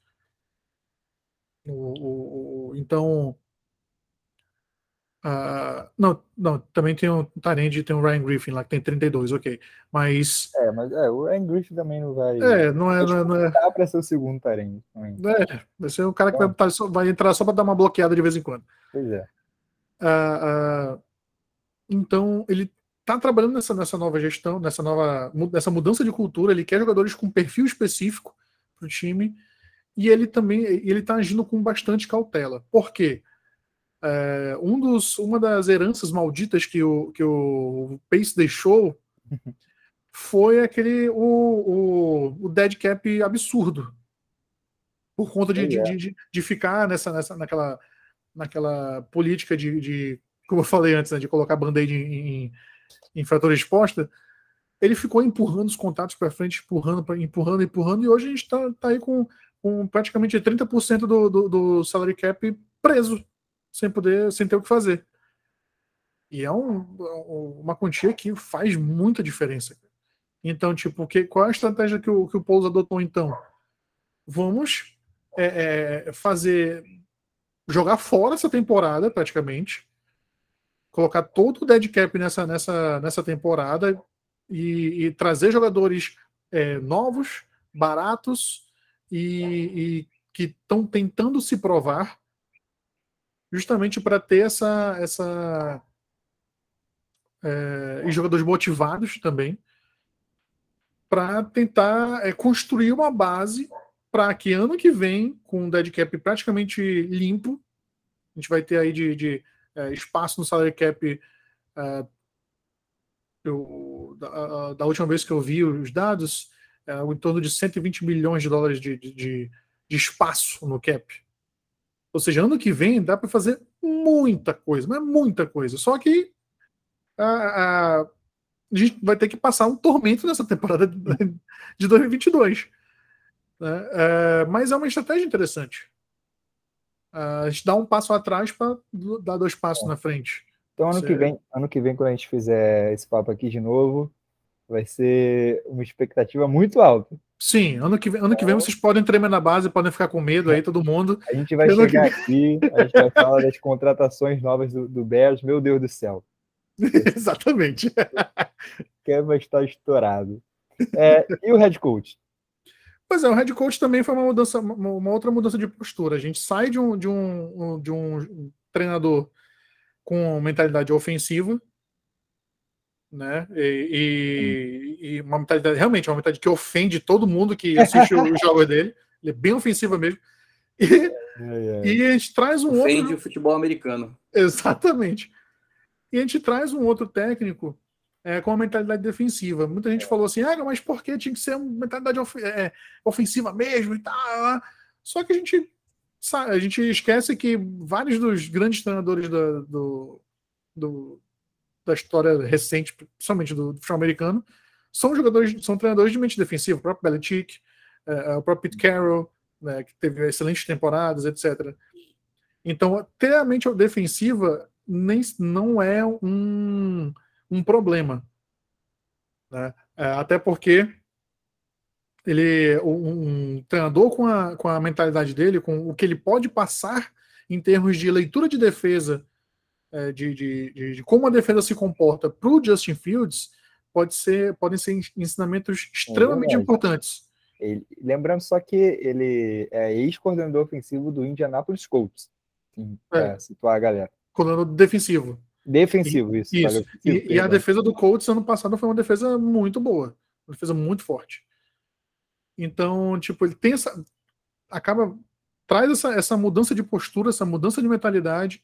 O, o, o, então. Uh, não, não, também tem o Tarend tem o Ryan Griffin lá que tem 32, ok. Mas. É, mas é, o Ryan Griffin também não vai. É, não é. Não é, não é, Dá pra ser o segundo Tarend é vai ser o cara que vai, botar só- vai entrar só para dar uma bloqueada de vez em quando. Pois é. Ah, ah, então, ele está trabalhando nessa, nessa nova gestão, nessa nova nessa mudança de cultura. Ele quer jogadores com perfil específico para o time e ele também ele está agindo com bastante cautela. Por quê? É, um dos, uma das heranças malditas que o, que o Pace deixou foi aquele o, o, o dead cap absurdo por conta de, de, é. de, de- de ficar nessa, nessa naquela, naquela política de, de como eu falei antes, né, de colocar band-aid em, em, em fratura exposta, ele ficou empurrando os contatos para frente, empurrando, pra- empurrando, empurrando, e hoje a gente está tá aí com, com praticamente 30% do, do, do salary cap preso, sem poder, sem ter o que fazer. E é um, uma quantia que faz muita diferença. Então, tipo, que, qual é a estratégia que o, que o Poulos adotou então? Vamos é, é, fazer. jogar fora essa temporada, praticamente. Colocar todo o dead cap nessa, nessa, nessa temporada e, e trazer jogadores é, novos, baratos e, e que estão tentando se provar justamente para ter essa, essa é, e jogadores motivados também para tentar é, construir uma base para que ano que vem, com um dead cap praticamente limpo, a gente vai ter aí de, de é, espaço no salary cap. É, eu, da, da, última vez que eu vi os dados, é, em torno de 120 milhões de dólares de, de, de espaço no cap. Ou seja, ano que vem dá para fazer muita coisa, mas muita coisa. Só que a, a, a, gente vai ter que passar um tormento nessa temporada de 2022. Né? É, mas é uma estratégia interessante. a gente dá um passo atrás para dar dois passos é. na frente. Então ano que vem, ano que vem quando a gente fizer esse papo aqui de novo, vai ser uma expectativa muito alta. Sim, ano que, vem, ano que vem vocês podem tremer na base, podem ficar com medo aí, todo mundo. A gente vai ano chegar que... aqui, a gente vai falar das contratações novas do, do Bears, meu Deus do céu. Exatamente. Vai estar estourado. É, e o head coach? Pois é, o head coach também foi uma mudança, uma outra mudança de postura. A gente sai de um, de um, de um treinador com mentalidade ofensiva né? E, e, e, uma mentalidade, realmente, uma mentalidade que ofende todo mundo que assiste os jogos dele. Ele é bem ofensiva mesmo. E, é, é. e a gente traz um ofende outro. Ofende o futebol americano. Exatamente. E a gente traz um outro técnico é, com uma mentalidade defensiva. Muita gente falou assim: ah, mas por que tinha que ser uma mentalidade of é, ofensiva mesmo e tal? Só que a gente a gente esquece que vários dos grandes treinadores do, do, do da história recente, principalmente do, do futebol americano, são jogadores, são treinadores de mente defensiva, o próprio Belichick, é, o próprio Pete Carroll, né, que teve excelentes temporadas, etc. Então, ter a mente defensiva nem, não é um, um problema. Né? É, até porque ele um, um treinador com a, com a mentalidade dele, com o que ele pode passar em termos de leitura de defesa é, de, de, de, de, como a defesa se comporta para o Justin Fields pode ser, podem ser ensinamentos extremamente é importantes. Ele, lembrando só que ele é ex-coordenador ofensivo do Indianapolis Colts. Para é. situar a galera. Coordenador defensivo. Defensivo, isso. isso. e, e, a defesa do Colts ano passado foi uma defesa muito boa. Uma defesa muito forte. Então, tipo, ele tem essa. Acaba. Traz essa, essa mudança de postura, essa mudança de mentalidade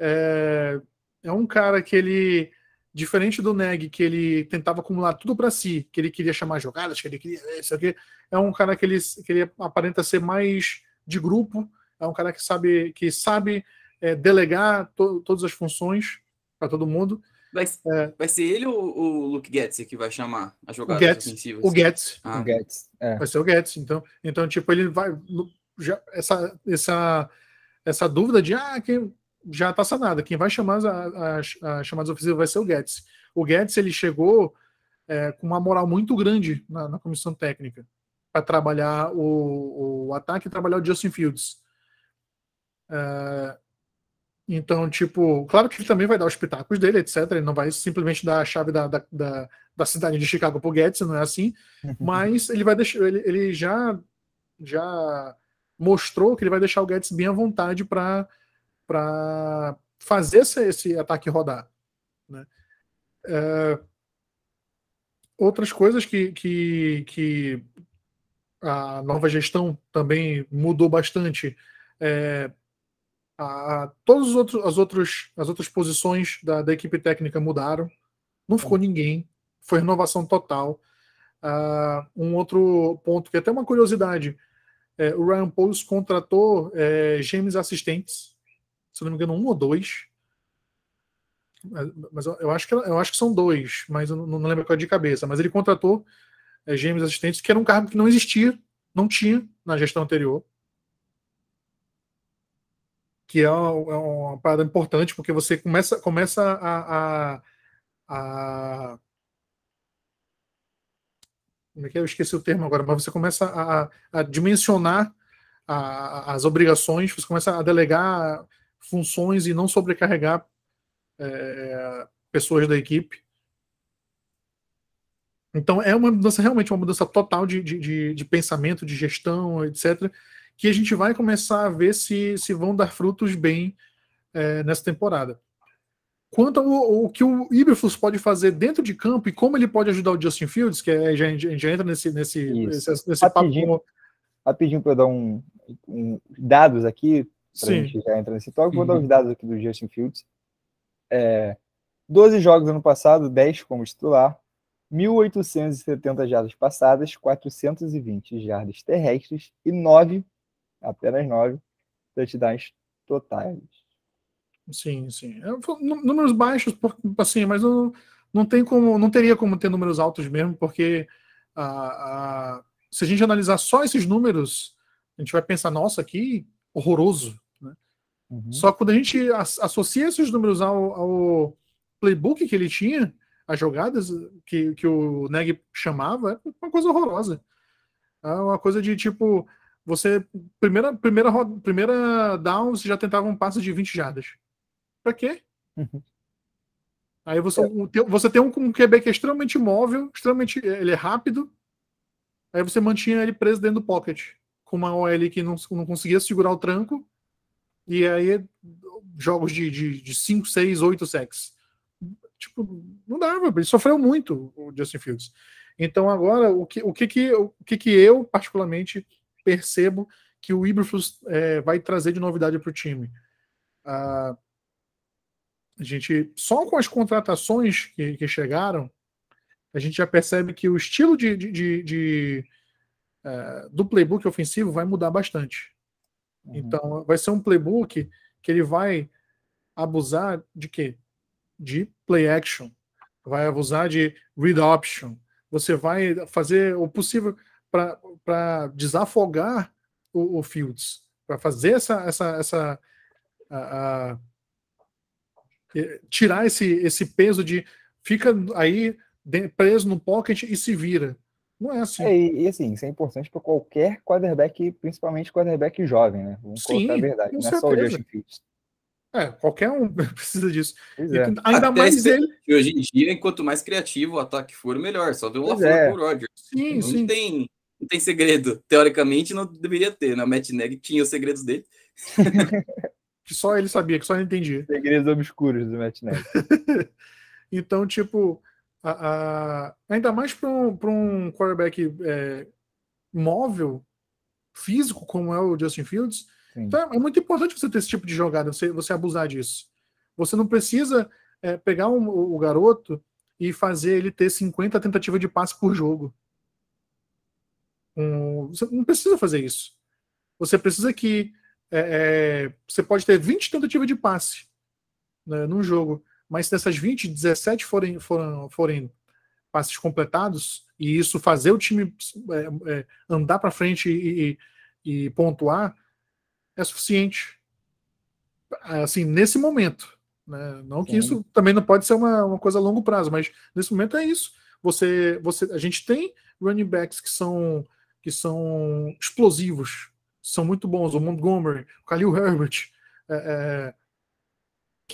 é, é um cara que ele, diferente do Neg, que ele tentava acumular tudo para si, que ele queria chamar jogadas, que ele queria isso aqui, é um cara que ele, que ele aparenta ser mais de grupo, é um cara que sabe que sabe é, delegar to, todas as funções para todo mundo. Vai, é, vai ser ele ou o Luke Getz que vai chamar a jogada o Getz, ofensivas? O Getz. Ah. O Getz é. Vai ser o Getz. Então, então tipo, ele vai. Já, essa, essa, essa dúvida de ah, quem, já está sanada. Quem vai chamar as, as, as, chamadas ofensivas vai ser o Guedes. O Guedes ele chegou é, com uma moral muito grande na, na comissão técnica para trabalhar o, o, ataque e trabalhar o Justin Fields. É, então, tipo, claro que ele também vai dar os pitacos dele, etc. Ele não vai simplesmente dar a chave da, da, da, da cidade de Chicago pro Guedes, não é assim. Mas ele vai deixar. Ele, ele já, já mostrou que ele vai deixar o Guedes bem à vontade para para fazer esse, esse, ataque rodar. Né? É, outras coisas que, que, que, a nova gestão também mudou bastante. É, a, todas as, outros, as, outros, as outras posições da, da equipe técnica mudaram. Não ficou ninguém. Foi renovação total. Uh, um outro ponto que é até uma curiosidade: é, o Ryan Pauls contratou é, gêmeos assistentes se não me engano, um ou dois. Mas eu acho que, eu acho que são dois, mas eu não, lembro qual é de cabeça. Mas ele contratou é, gêmeos assistentes, que era um cargo que não existia, não tinha na gestão anterior. que é uma, é uma parada importante, porque você começa, começa a, a, a como é que é? Eu esqueci o termo agora, mas você começa a, a dimensionar a, as obrigações, você começa a delegar funções e não sobrecarregar é, pessoas da equipe. Então é uma mudança, realmente uma mudança total de, de, de, pensamento, de gestão, etc., que a gente vai começar a ver se, se vão dar frutos bem é, nessa temporada. Quanto ao, ao, que o Iberflux pode fazer dentro de campo e como ele pode ajudar o Justin Fields, que é, a, gente, a gente entra nesse, nesse, nesse, nesse rapidinho, papo. Rapidinho para eu dar um, um, dados aqui, para a gente já entrar nesse toque, vou dar os uhum. dados aqui do Justin Fields. É, 12 jogos ano passado, 10 como titular, 1.870 jardas passadas, 420 jardas terrestres e 9, apenas 9, touchdowns totais. Sim, sim. É, números baixos, assim, mas não, não tem como, não teria como ter números altos mesmo, porque a, a, se a gente analisar só esses números, a gente vai pensar, nossa, que horroroso. Uhum. Só quando a gente associa esses números ao, ao, playbook que ele tinha, as jogadas que, que o Neg chamava, é uma coisa horrorosa. É uma coisa de tipo, você, primeira, primeira, primeira down, você já tentava um passo de 20 jardas. Pra quê? Uhum. Aí você, é. você tem um, um QB que é extremamente móvel, extremamente. Ele é rápido. Aí você mantinha ele preso dentro do pocket. Com uma OL que não, não conseguia segurar o tranco. E aí, jogos de 5, 6, 8 sacks. Tipo, não dava. Ele sofreu muito, o Justin Fields. Então, agora, o que, o que, que, o que, que eu, particularmente, percebo que o Iberflus é, vai trazer de novidade para o time? A gente só com as contratações que, que chegaram, a gente já percebe que o estilo de, de, de, de uh, do playbook ofensivo vai mudar bastante. Uhum. Então, vai ser um playbook que ele vai abusar de quê? De play action, vai abusar de read option. Você vai fazer o possível para desafogar o, o Fields, para fazer essa essa essa a, a tirar esse, esse peso de fica aí preso no pocket e se vira. Não é assim. É, e, e, assim, isso é importante para qualquer quarterback, principalmente quarterback jovem, né? Vamos Sim, colocar a verdade. Não certeza. é só o Justin Fields. É, qualquer um precisa disso. É. Ainda Até mais ele. Hoje em dia, quanto mais criativo o ataque for, melhor. Só deu uma forma é. pro Roger. Sim, não sim. Tem, não tem segredo. Teoricamente, não deveria ter. Na né? Matt Neg tinha os segredos dele. que só ele sabia, que só ele entendia. Segredos obscuros do Matt Nagy. então, tipo, a, a, ainda mais para um, um quarterback é, móvel, físico, como é o Justin Fields, então é muito importante você ter esse tipo de jogada, você, você abusar disso. Você não precisa é, pegar um, o garoto e fazer ele ter 50 tentativas de passe por jogo. Um, você não precisa fazer isso. Você precisa que é, é, você pode ter 20 tentativas de passe né, num jogo, mas se dessas 20, 17 forem, forem, forem passes completados, e isso fazer o time é, é andar para frente e, e, e, pontuar, é suficiente. Assim, nesse momento. Né? Não que Sim. isso também não pode ser uma, uma coisa a longo prazo, mas nesse momento é isso. Você, você, a gente tem running backs que são, que são explosivos, são muito bons. O Montgomery, o Khalil Herbert, é, é,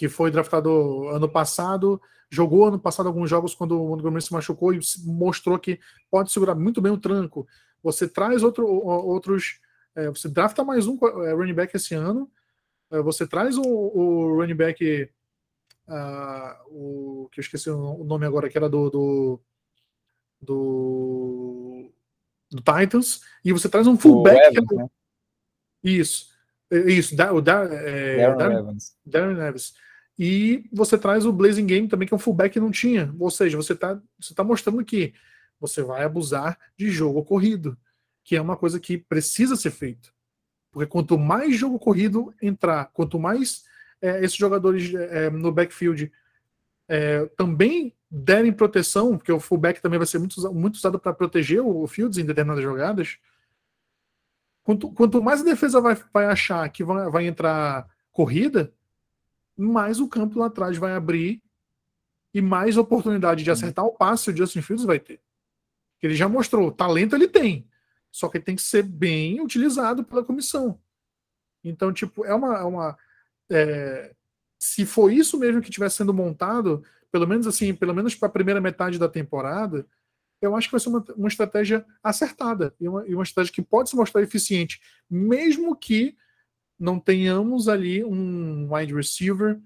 que foi draftado ano passado, jogou ano passado alguns jogos quando o Montgomery se machucou e mostrou que pode segurar muito bem o tranco. Você traz outro, outros. É, você drafta mais um é, running back esse ano. É, você traz o, o running back. Uh, o que eu esqueci o nome agora, que era do, do, do, do Titans, e você traz um fullback. Evans, é, né? Isso. É, isso, o da, é, Darren, Darren, Evans. Darren Evans. E você traz o Blazing Game também, que é um fullback que não tinha. Ou seja, você está você tá mostrando que você vai abusar de jogo corrido, que é uma coisa que precisa ser feito. Porque quanto mais jogo corrido entrar, quanto mais é, esses jogadores é, no backfield é, também derem proteção, porque o fullback também vai ser muito, muito usado para proteger o Fields em determinadas jogadas, Quanto, quanto mais a defesa vai, vai achar que vai, vai entrar corrida, mais o campo lá atrás vai abrir e mais oportunidade de acertar o passe o Justin Fields vai ter. Ele já mostrou, talento ele tem, só que ele tem que ser bem utilizado pela comissão. Então, tipo, é uma. É uma é, se for isso mesmo que estiver sendo montado, pelo menos assim, pelo menos para a primeira metade da temporada, eu acho que vai ser uma, uma estratégia acertada e uma, e uma estratégia que pode se mostrar eficiente, mesmo que não tenhamos ali um wide receiver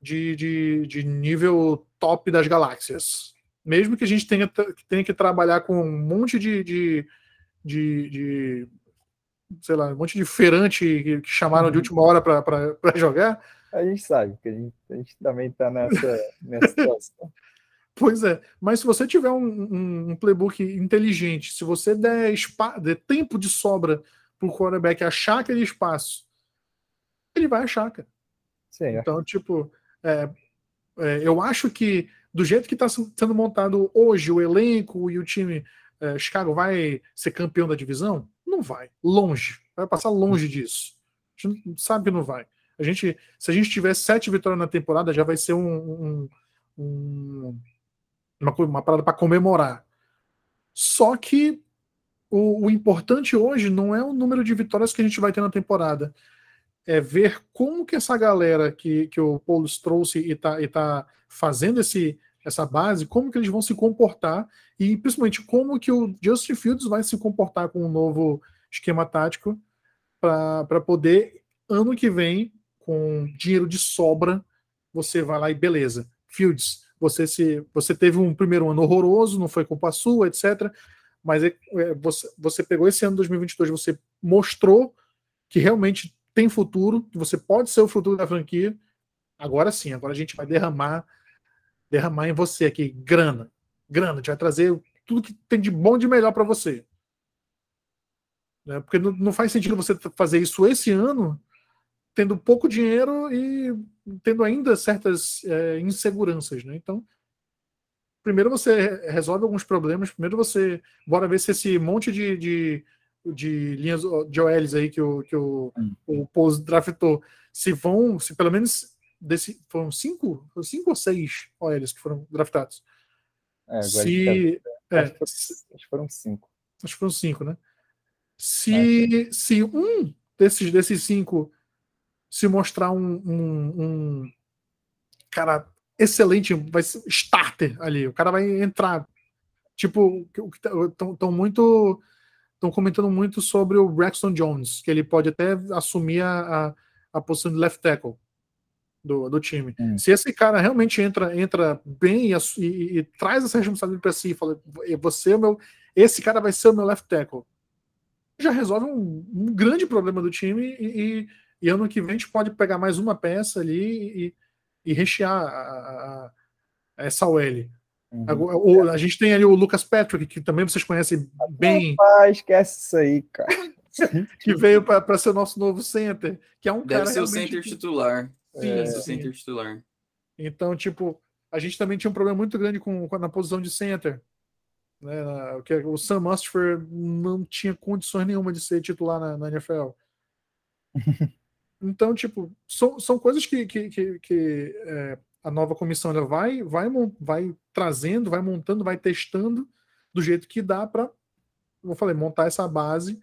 de, de, de nível top das galáxias. Mesmo que a gente tenha, tenha que trabalhar com um monte de, de, de, de sei lá, um monte de feirante que, que chamaram de uhum. última hora para jogar. A gente sabe que a gente, a gente também está nessa, nessa situação. Pois é, mas se você tiver um, um, um playbook inteligente, se você der, der tempo de sobra para o quarterback achar aquele espaço, ele vai achar, cara. Sim, é. então, tipo, é, é, eu acho que do jeito que está sendo montado hoje o elenco e o time, é, Chicago vai ser campeão da divisão? Não vai. Longe. Vai passar longe disso. A gente sabe que não vai. A gente, se a gente tiver sete vitórias na temporada, já vai ser um, um, um uma, uma parada para comemorar. Só que o, o, importante hoje não é o número de vitórias que a gente vai ter na temporada. É ver como que essa galera que, que o Paulo trouxe e está e tá fazendo esse, essa base, como que eles vão se comportar e principalmente como que o Justin Fields vai se comportar com um novo esquema tático para poder, ano que vem, com dinheiro de sobra, você vai lá e beleza. Fields, você se você teve um primeiro ano horroroso, não foi culpa sua, etc. Mas é, é, você, você pegou esse ano 2022, você mostrou que realmente tem futuro, que você pode ser o futuro da franquia. Agora sim, agora a gente vai derramar derramar em você aqui grana. Grana, a gente vai trazer tudo que tem de bom e de melhor para você. Né? Porque não, não faz sentido você fazer isso esse ano tendo pouco dinheiro e tendo ainda certas é, inseguranças, né? Então, primeiro você resolve alguns problemas, primeiro você bora ver se esse monte de, de, de linhas de OLs aí que o, que o, hum. o Pose draftou, se vão, se pelo menos desse, foram cinco, cinco ou seis OLs que foram draftados. É, se, é, acho, que acho que foram cinco. Acho que foram cinco, né? Se, se um desses, desses cinco se mostrar um, um, um cara excelente, vai ser starter ali. O cara vai entrar. Tipo, estão tá, muito. Estão comentando muito sobre o Braxton Jones, que ele pode até assumir a, a, a posição de left tackle do, do time. Hum. Se esse cara realmente entra, entra bem e, e, e traz essa responsabilidade para si, fala, você é o meu, esse cara vai ser o meu left tackle, já resolve um, um grande problema do time e, e ano que vem a gente pode pegar mais uma peça ali e, e rechear a, a, a essa OL. Uhum. O, a gente tem ali o Lucas Patrick, que também vocês conhecem bem. Ah, esquece isso aí, cara. que veio para ser o nosso novo center, que é um Deve cara. ser o center titular. Sim, é, sim. o center titular. Então, tipo, a gente também tinha um problema muito grande com, com na posição de center. Né, que o Sam Mustard não tinha condições nenhuma de ser titular na, na NFL. Então, tipo, são, são coisas que, que, que, que é, a nova comissão ela vai, vai, vai trazendo, vai montando, vai testando do jeito que dá para, como eu falei, montar essa base,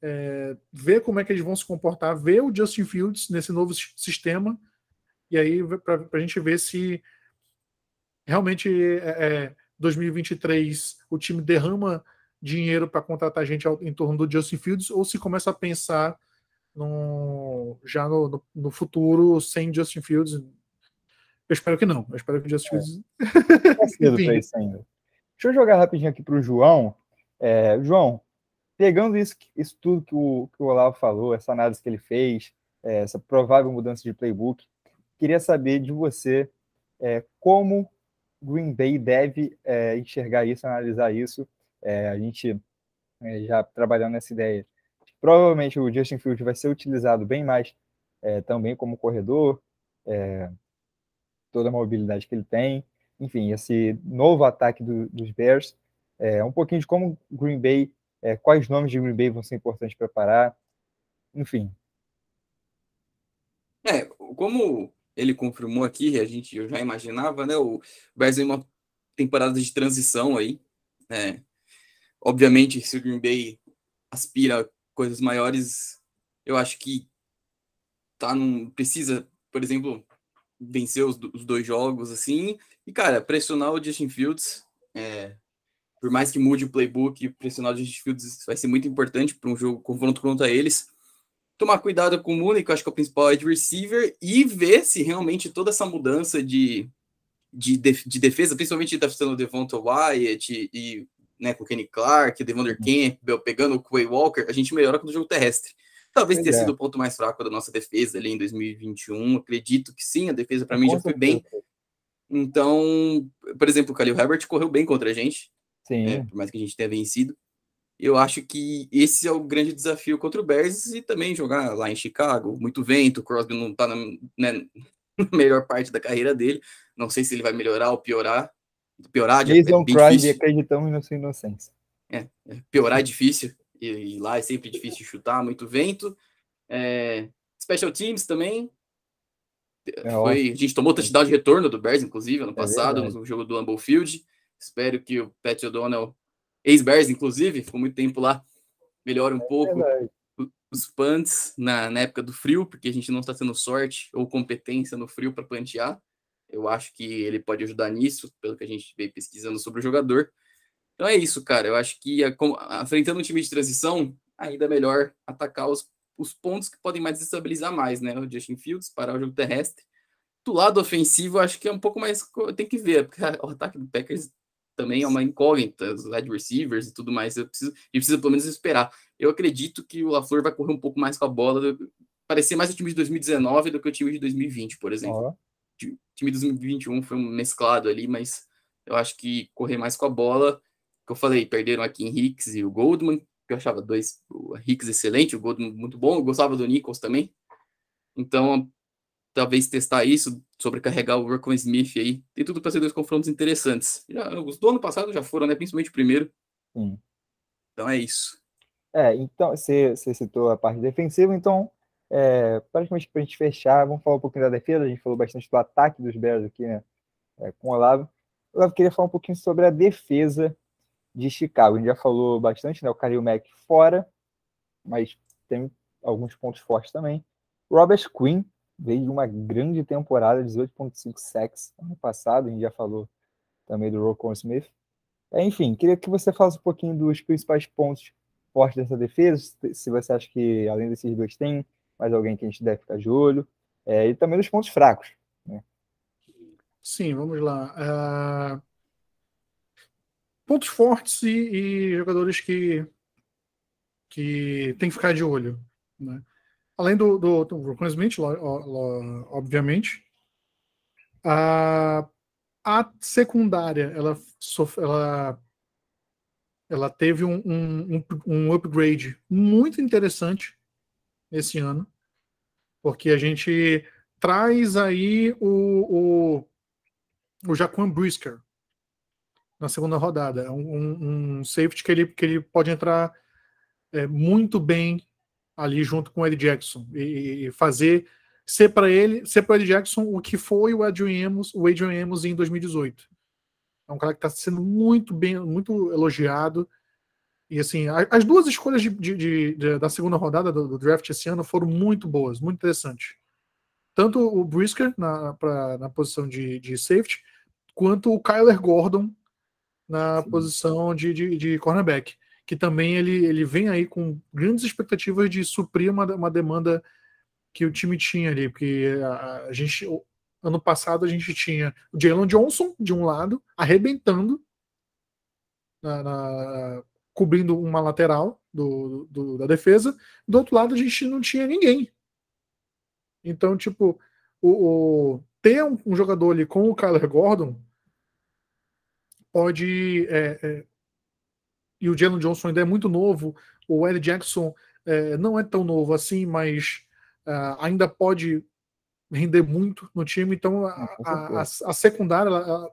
é, ver como é que eles vão se comportar, ver o Justin Fields nesse novo sistema, e aí para a gente ver se realmente é, 2023 é, o time derrama dinheiro para contratar gente em torno do Justin Fields ou se começa a pensar no, já no, no, no, futuro sem Justin Fields. Eu espero que não. Eu espero que Justin é. Fields. Tá cedo pra isso ainda. Deixa eu jogar rapidinho aqui para o João. É, João, pegando isso, isso tudo que o, que o Olavo falou, essa análise que ele fez, é, essa provável mudança de playbook, queria saber de você é, como Green Bay deve é, enxergar isso, analisar isso. É, a gente é, já trabalhando nessa ideia Provavelmente o Justin Fields vai ser utilizado bem mais é, também como corredor, é, toda a mobilidade que ele tem. Enfim, esse novo ataque do, dos Bears, é, um pouquinho de como Green Bay, é, quais nomes de Green Bay vão ser importantes para parar, enfim. É, como ele confirmou aqui, a gente eu já imaginava, né? O Bears em uma temporada de transição aí, né? Obviamente, se o Green Bay aspira coisas maiores, eu acho que tá num, precisa, por exemplo, vencer os, os dois jogos assim. E cara, pressionar o Justin Fields, é, por mais que mude o playbook, pressionar o Justin Fields vai ser muito importante para um jogo confronto contra eles tomar cuidado com o Mooney, que eu acho que é o principal wide receiver, e ver se realmente toda essa mudança de, de, de defesa, principalmente tá o Devonta Wyatt e, e né, com o Kenny Clark, o Devander uhum. Campbell, pegando o Quay Walker, a gente melhora com o jogo terrestre. Talvez tenha é. sido o ponto mais fraco da nossa defesa ali em 2021. Acredito que sim, a defesa para mim já foi bem. Então, por exemplo, o Khalil Herbert correu bem contra a gente. Sim. É, por mais que a gente tenha vencido eu acho que esse é o grande desafio contra o Bears e também jogar lá em Chicago, muito vento, o Crosby não está na, né, melhor parte da carreira dele, não sei se ele vai melhorar ou piorar, piorar de, é bem difícil. acreditamos na sua inocência. É, é, piorar é difícil, e, e, lá é sempre difícil chutar, muito vento, é, special teams também, é foi, a gente tomou touchdown de retorno do Bears, inclusive, ano é passado, no jogo do Lambeau Field, espero que o Pat O'Donnell ex-Bears, inclusive, ficou muito tempo lá, melhora um é pouco os punts na, na, época do frio, porque a gente não está tendo sorte ou competência no frio para plantear. Eu acho que ele pode ajudar nisso, pelo que a gente veio pesquisando sobre o jogador. Então é isso, cara. Eu acho que enfrentando um time de transição, ainda é melhor atacar os, os pontos que podem mais desestabilizar mais, né? O Justin Fields, parar o jogo terrestre. Do lado ofensivo, acho que é um pouco mais. Tem que ver, porque o ataque do Packers também é uma incógnita, os wide receivers e tudo mais. Eu preciso, e precisa pelo menos esperar. Eu acredito que o LaFleur vai correr um pouco mais com a bola, parecer mais o time de 2019 do que o time de 2020, por exemplo. O time de 2021 foi um mesclado ali, mas eu acho que correr mais com a bola, que eu falei, perderam aqui em Hicks e o Goldman, que eu achava dois, o Hicks excelente, o Goldman muito bom, eu gostava do Nichols também. Então, talvez testar isso, sobrecarregar o Rockwell Smith aí. Tem tudo para ser dois confrontos interessantes. Já, os do ano passado já foram, né? Principalmente o primeiro. Sim. Então é isso. É, então, você, você citou a parte defensiva, então, é, praticamente para a gente fechar, vamos falar um pouquinho da defesa. A gente falou bastante do ataque dos Bears aqui, né? É, com o Olavo. Eu queria falar um pouquinho sobre a defesa de Chicago. A gente já falou bastante, né? O Khalil Mack fora, mas tem alguns pontos fortes também. Robert Quinn, veio de uma grande temporada, 18.5 sacks ano passado, a gente já falou também do Rocco Smith. É, enfim, queria que você falasse um pouquinho dos principais pontos fortes dessa defesa, se você acha que além desses dois tem mais alguém que a gente deve ficar de olho, é, e também dos pontos fracos. Né? Sim, vamos lá. Uh... Pontos fortes e, e, jogadores que, que tem que ficar de olho. Né? além do, do, do Smith, obviamente, a, a secundária ela, ela, ela teve um, um, um upgrade muito interessante esse ano, porque a gente traz aí o, o, o Jaquan Brisker na segunda rodada. Um, um, safety que ele, que ele pode entrar é, muito bem ali junto com o Ed Jackson e, fazer ser para ele, ser para o Ed Jackson o que foi o Adrian Amos, o Adrian Amos em 2018. É um cara que está sendo muito bem, muito elogiado. E assim, as duas escolhas de, de, de, da segunda rodada do, do, draft esse ano foram muito boas, muito interessantes. Tanto o Brisker na, pra, na posição de safety, quanto o Kyler Gordon na Sim. posição de, de, de cornerback que também ele, ele vem aí com grandes expectativas de suprir uma, uma demanda que o time tinha ali, porque a, a gente ano passado a gente tinha o Jalen Johnson de um lado arrebentando na, na, cobrindo uma lateral do, do, da defesa, do outro lado a gente não tinha ninguém. Então, tipo, o, o ter um, um, jogador ali com o Kyler Gordon pode é, é, e o Jalen Johnson ainda é muito novo, o L. Jackson é, não é tão novo assim, mas uh, ainda pode render muito no time, então a, a, a, a secundária ela, ela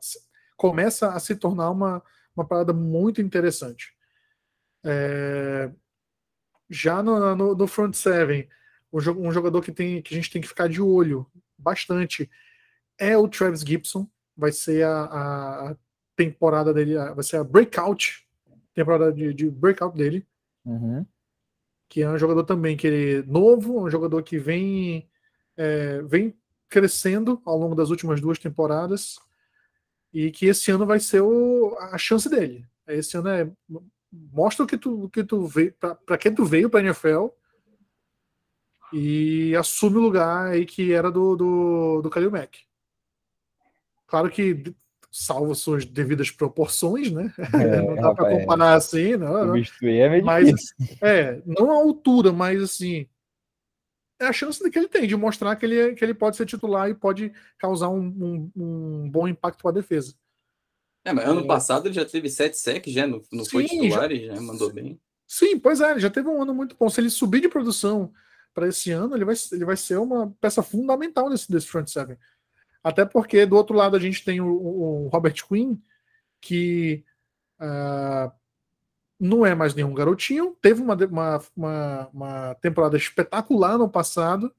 começa a se tornar uma, uma parada muito interessante. É, já no, no, no, front seven, um jogador que, tem, que a gente tem que ficar de olho bastante é o Travis Gibson. Vai ser a, a temporada dele, vai ser a breakout, temporada de, de breakout dele. Uhum. Que é um jogador também que ele é novo, um jogador que vem, é, vem crescendo ao longo das últimas duas temporadas e que esse ano vai ser o, a chance dele. Esse ano é mostra o que tu, que tu veio para quem tu veio para NFL e assume o lugar aí que era do do, do Khalil Mack. Claro que salvo suas devidas proporções, né? É, não dá para comparar assim, não. não. É mas é, não a altura, mas assim é a chance que ele tem de mostrar que ele, que ele pode ser titular e pode causar um, um, um bom impacto para a defesa. É, mas ano é. passado ele já teve sete sec, já não, não Sim, foi titular já, e já mandou bem. Sim, pois é, ele já teve um ano muito bom. Se ele subir de produção para esse ano, ele vai, ele vai ser uma peça fundamental desse, desse front seven. Até porque do outro lado a gente tem o, o Robert Quinn, que uh, não é mais nenhum garotinho, teve uma, uma, uma, temporada espetacular no passado,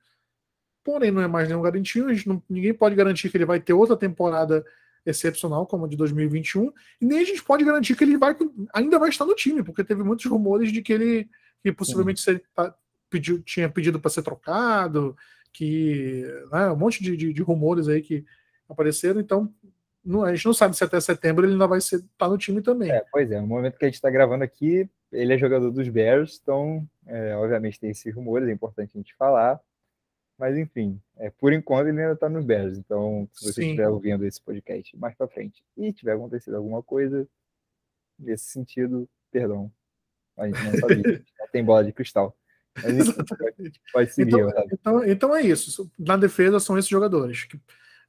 porém não é mais nenhum garotinho, não, ninguém pode garantir que ele vai ter outra temporada excepcional como a de 2021, e nem a gente pode garantir que ele vai, ainda vai estar no time, porque teve muitos rumores de que ele que possivelmente ser, tá, pediu, tinha pedido para ser trocado, que né, um monte de, de, de, rumores aí que apareceram, então não, a gente não sabe se até setembro ele ainda vai estar tá no time também. É, pois é, no momento que a gente está gravando aqui, ele é jogador dos Bears, então é, obviamente tem esses rumores, é importante a gente falar, mas enfim, é, por enquanto ele ainda está nos Bears, então se você Sim. estiver ouvindo esse podcast mais para frente e tiver acontecido alguma coisa nesse sentido, perdão, a gente não sabia, não tem bola de cristal. Exatamente. Pode seguir. Então, então, então, é isso. Na defesa são esses jogadores. Que,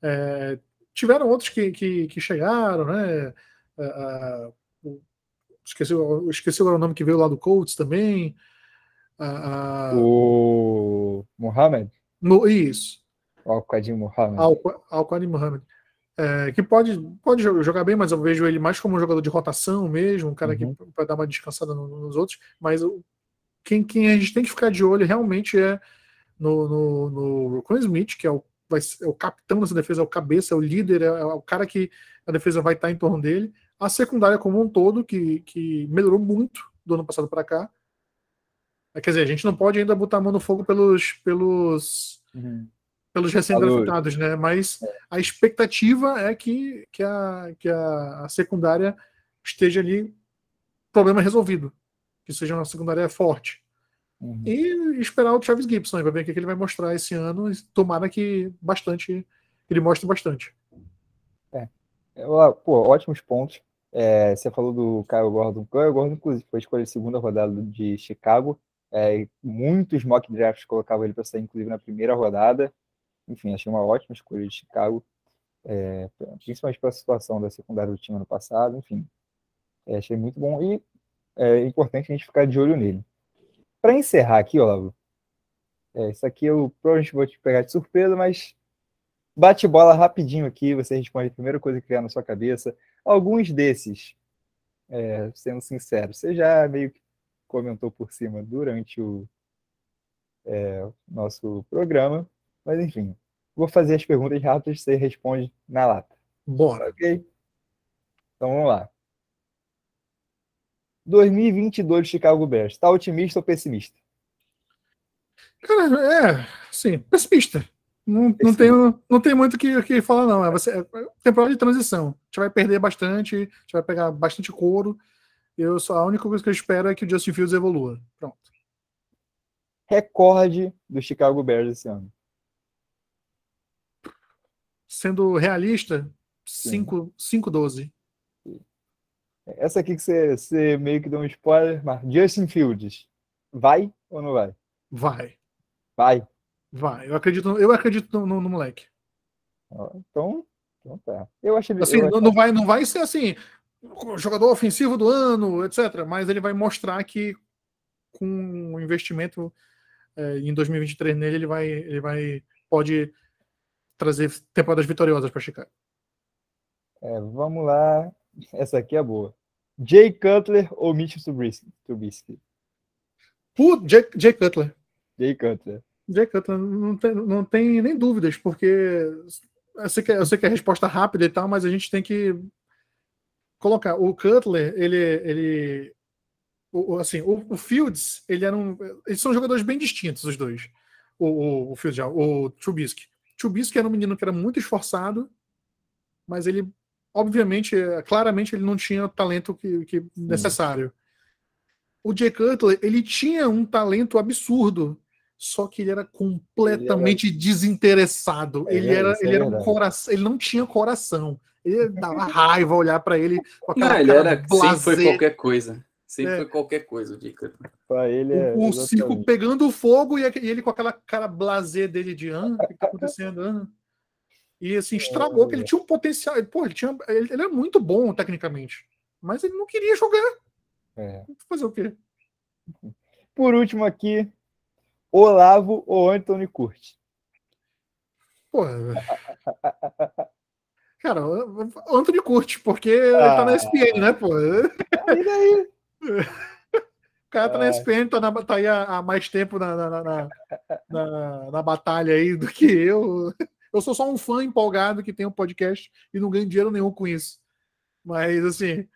é, tiveram outros que, que, que chegaram, né? Uh, uh, esqueci, esqueci o nome que veio lá do Colts também. Uh, o Mohamed? No, isso. Al-Qadim Mohamed. Al-Qadim Mohamed. É, que pode, pode jogar bem, mas eu vejo ele mais como um jogador de rotação mesmo, um cara uhum. que para dar uma descansada nos outros. Mas quem, quem a gente tem que ficar de olho realmente é no, no, no Rocco Smith, que é o, vai, é o capitão dessa defesa, é o cabeça, é o líder, é, é, o cara que a defesa vai estar em torno dele. A secundária como um todo, que, que melhorou muito do ano passado para cá. É, quer dizer, a gente não pode ainda botar a mão no fogo pelos, pelos, uhum. pelos recém-draftados, né? Mas a expectativa é que, que, a, que a, a secundária esteja ali, problema resolvido. Que seja uma secundária forte. Uhum. E esperar o Travis Gibson, vai ver o que ele vai mostrar esse ano. E tomara que bastante, ele mostre bastante. É. Pô, ótimos pontos. É, você falou do Kyle Gordon. Kyle Gordon, inclusive, foi escolha de segunda rodada de Chicago. É, muitos mock drafts colocavam ele para sair, inclusive, na primeira rodada. Enfim, achei uma ótima escolha de Chicago, é, principalmente pela situação da secundária do time ano passado. Enfim, é, achei muito bom e é importante a gente ficar de olho nele. Para encerrar aqui, Olavo, é, isso aqui eu provavelmente vou te pegar de surpresa, mas bate bola rapidinho aqui, você responde a primeira coisa que vier na sua cabeça. Alguns desses, é, sendo sincero, você já meio que comentou por cima durante o é, nosso programa. Mas enfim, vou fazer as perguntas rápidas, você responde na lata. Bora. Ok? Então vamos lá. 2022 Chicago Bears, tá otimista ou pessimista? Cara, é, sim, pessimista. Não, não, tem, não tem muito o que, que falar, não. É, você, é temporada de transição. A gente vai perder bastante, a gente vai pegar bastante couro. Eu só, a única coisa que eu espero é que o Justin Fields evolua. Pronto. Recorde do Chicago Bears esse ano. Sendo realista, 5-12. Essa aqui que você, você, meio que deu um spoiler, mas Justin Fields, vai ou não vai? Vai. Vai. Vai. Eu acredito, eu acredito no, no, no moleque. Então, então tá. Eu acho assim, eu não, não vai, não vai ser assim, jogador ofensivo do ano, etc. Mas ele vai mostrar que com o investimento é, em 2023 nele, ele vai, ele vai pode trazer temporadas vitoriosas para Chicago. É, vamos lá. Essa aqui é boa. Jay Cutler ou Mitch Trubisky? Putz, Jay, Jay Cutler. Jay Cutler. Jay Cutler, não tem, não tem nem dúvidas, porque eu sei, que, eu sei que é a resposta rápida e tal, mas a gente tem que colocar. O Cutler, ele. ele o, assim, o, o, Fields, ele era um. Eles são jogadores bem distintos, os dois. O, o, o Fields, já, o Trubisky. Trubisky era um menino que era muito esforçado, mas ele, obviamente, claramente, ele não tinha o talento que, que necessário. O Jay Cutler, ele tinha um talento absurdo, só que ele era completamente ele era... desinteressado. Ele, ele era, ele era um coração, ele não tinha coração. Ele dava raiva olhar para ele com aquela não, ele era sempre foi qualquer coisa. Sempre é. foi qualquer coisa, Dica. Para ele é o, o circo pegando fogo e, ele com aquela cara blazer dele de ano, ah, o que tá acontecendo? Ah. E assim, estragou, é, que ele tinha um potencial. Pô, ele, tinha, ele, ele é muito bom tecnicamente, mas ele não queria jogar. É. Fazer o quê? Por último aqui, Olavo ou Anthony Curti? Porra. Cara, o Anthony curte, porque ah, tá na ESPN, né, pô? Aí daí. O cara tá na ESPN, tá, na, tá aí há, há mais tempo na na, na, na, na, batalha aí do que eu. Eu sou só um fã empolgado que tem um podcast e não ganho dinheiro nenhum com isso. Mas, assim,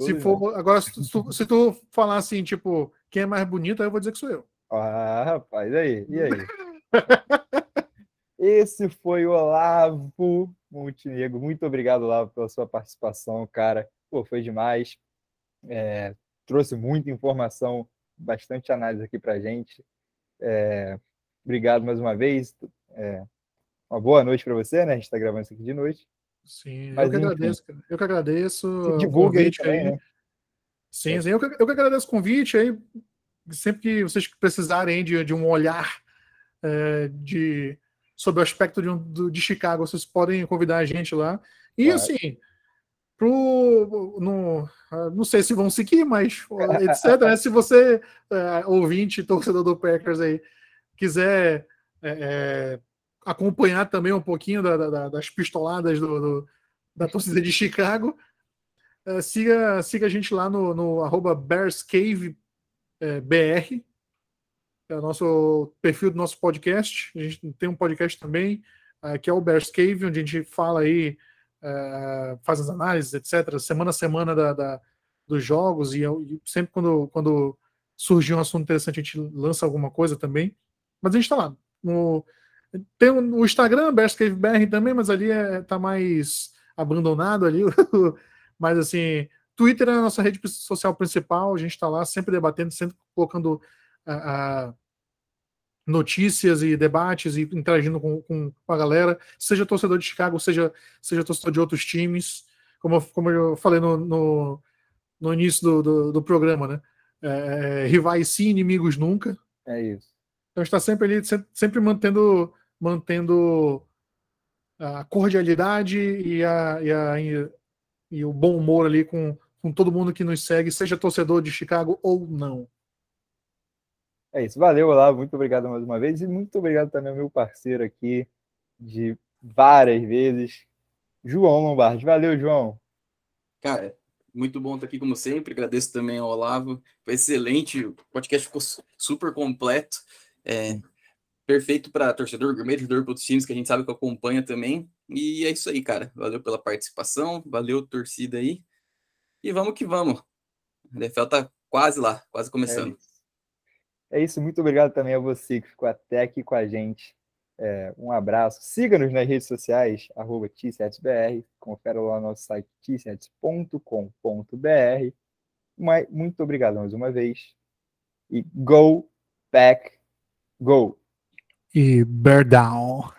se for. Agora, se tu, se tu falar assim, tipo, quem é mais bonito, aí eu vou dizer que sou eu. Ah, rapaz, aí, e aí? Esse foi o Olavo Montenegro. Muito obrigado, Olavo, pela sua participação, cara. Pô, foi demais. É, trouxe muita informação, bastante análise aqui pra gente. É, obrigado mais uma vez. É, uma boa noite para você, né? A gente está gravando isso aqui de noite. Sim, Mas, eu que enfim, agradeço, cara. Eu que agradeço. Divulga aí, também, né? Sim, sim, eu que, eu que agradeço o convite aí sempre que vocês precisarem de, de um olhar é, de sobre o aspecto de, um, de Chicago, vocês podem convidar a gente lá. E claro. assim, pro, no, ah, não sei se vão seguir, mas etc. né? Se você, é, ouvinte, torcedor do Packers aí, quiser é, é, acompanhar também um pouquinho da, da, das pistoladas do, do, da torcida de Chicago, é, siga, siga a gente lá no, no arroba Bears Cave é, é o nosso perfil do nosso podcast. A gente tem um podcast também, uh, que é o Bears Cave, onde a gente fala aí, uh, faz as análises, etc., semana a semana da, da dos jogos, e, e, sempre quando, quando surgir um assunto interessante, a gente lança alguma coisa também. Mas a gente está lá. No, tem o, Instagram, Bears Cave BR também, mas ali é, tá mais abandonado ali. mas assim, Twitter é a nossa rede social principal, a gente está lá sempre debatendo, sempre colocando uh, uh, notícias e debates e interagindo com, com, a galera, seja torcedor de Chicago, seja, seja torcedor de outros times, como, como eu falei no, no, no início do, do, do, programa, né? É, rivais sim, inimigos nunca. É isso. Então está sempre ali, sempre mantendo, mantendo a cordialidade e, a, e, a, e, e o bom humor ali com, com todo mundo que nos segue, seja torcedor de Chicago ou não. É isso. Valeu, Olavo. Muito obrigado mais uma vez. E muito obrigado também ao meu parceiro aqui de várias vezes, João Lombardi. Valeu, João. Cara, muito bom estar aqui como sempre. Agradeço também ao Olavo. Foi excelente. O podcast ficou super completo. É, perfeito para torcedor, gourmet, torcedor para outros times que a gente sabe que acompanha também. E é isso aí, cara. Valeu pela participação. Valeu, torcida aí. E vamos que vamos. A NFL tá quase lá, quase começando. É, é isso, muito obrigado também a você que ficou até aqui com a gente. É, um abraço. Siga-nos nas redes sociais, arroba T7BR. Confere lá no nosso site t7.com.br. Muito obrigado mais uma vez. E go back, go. E bear down.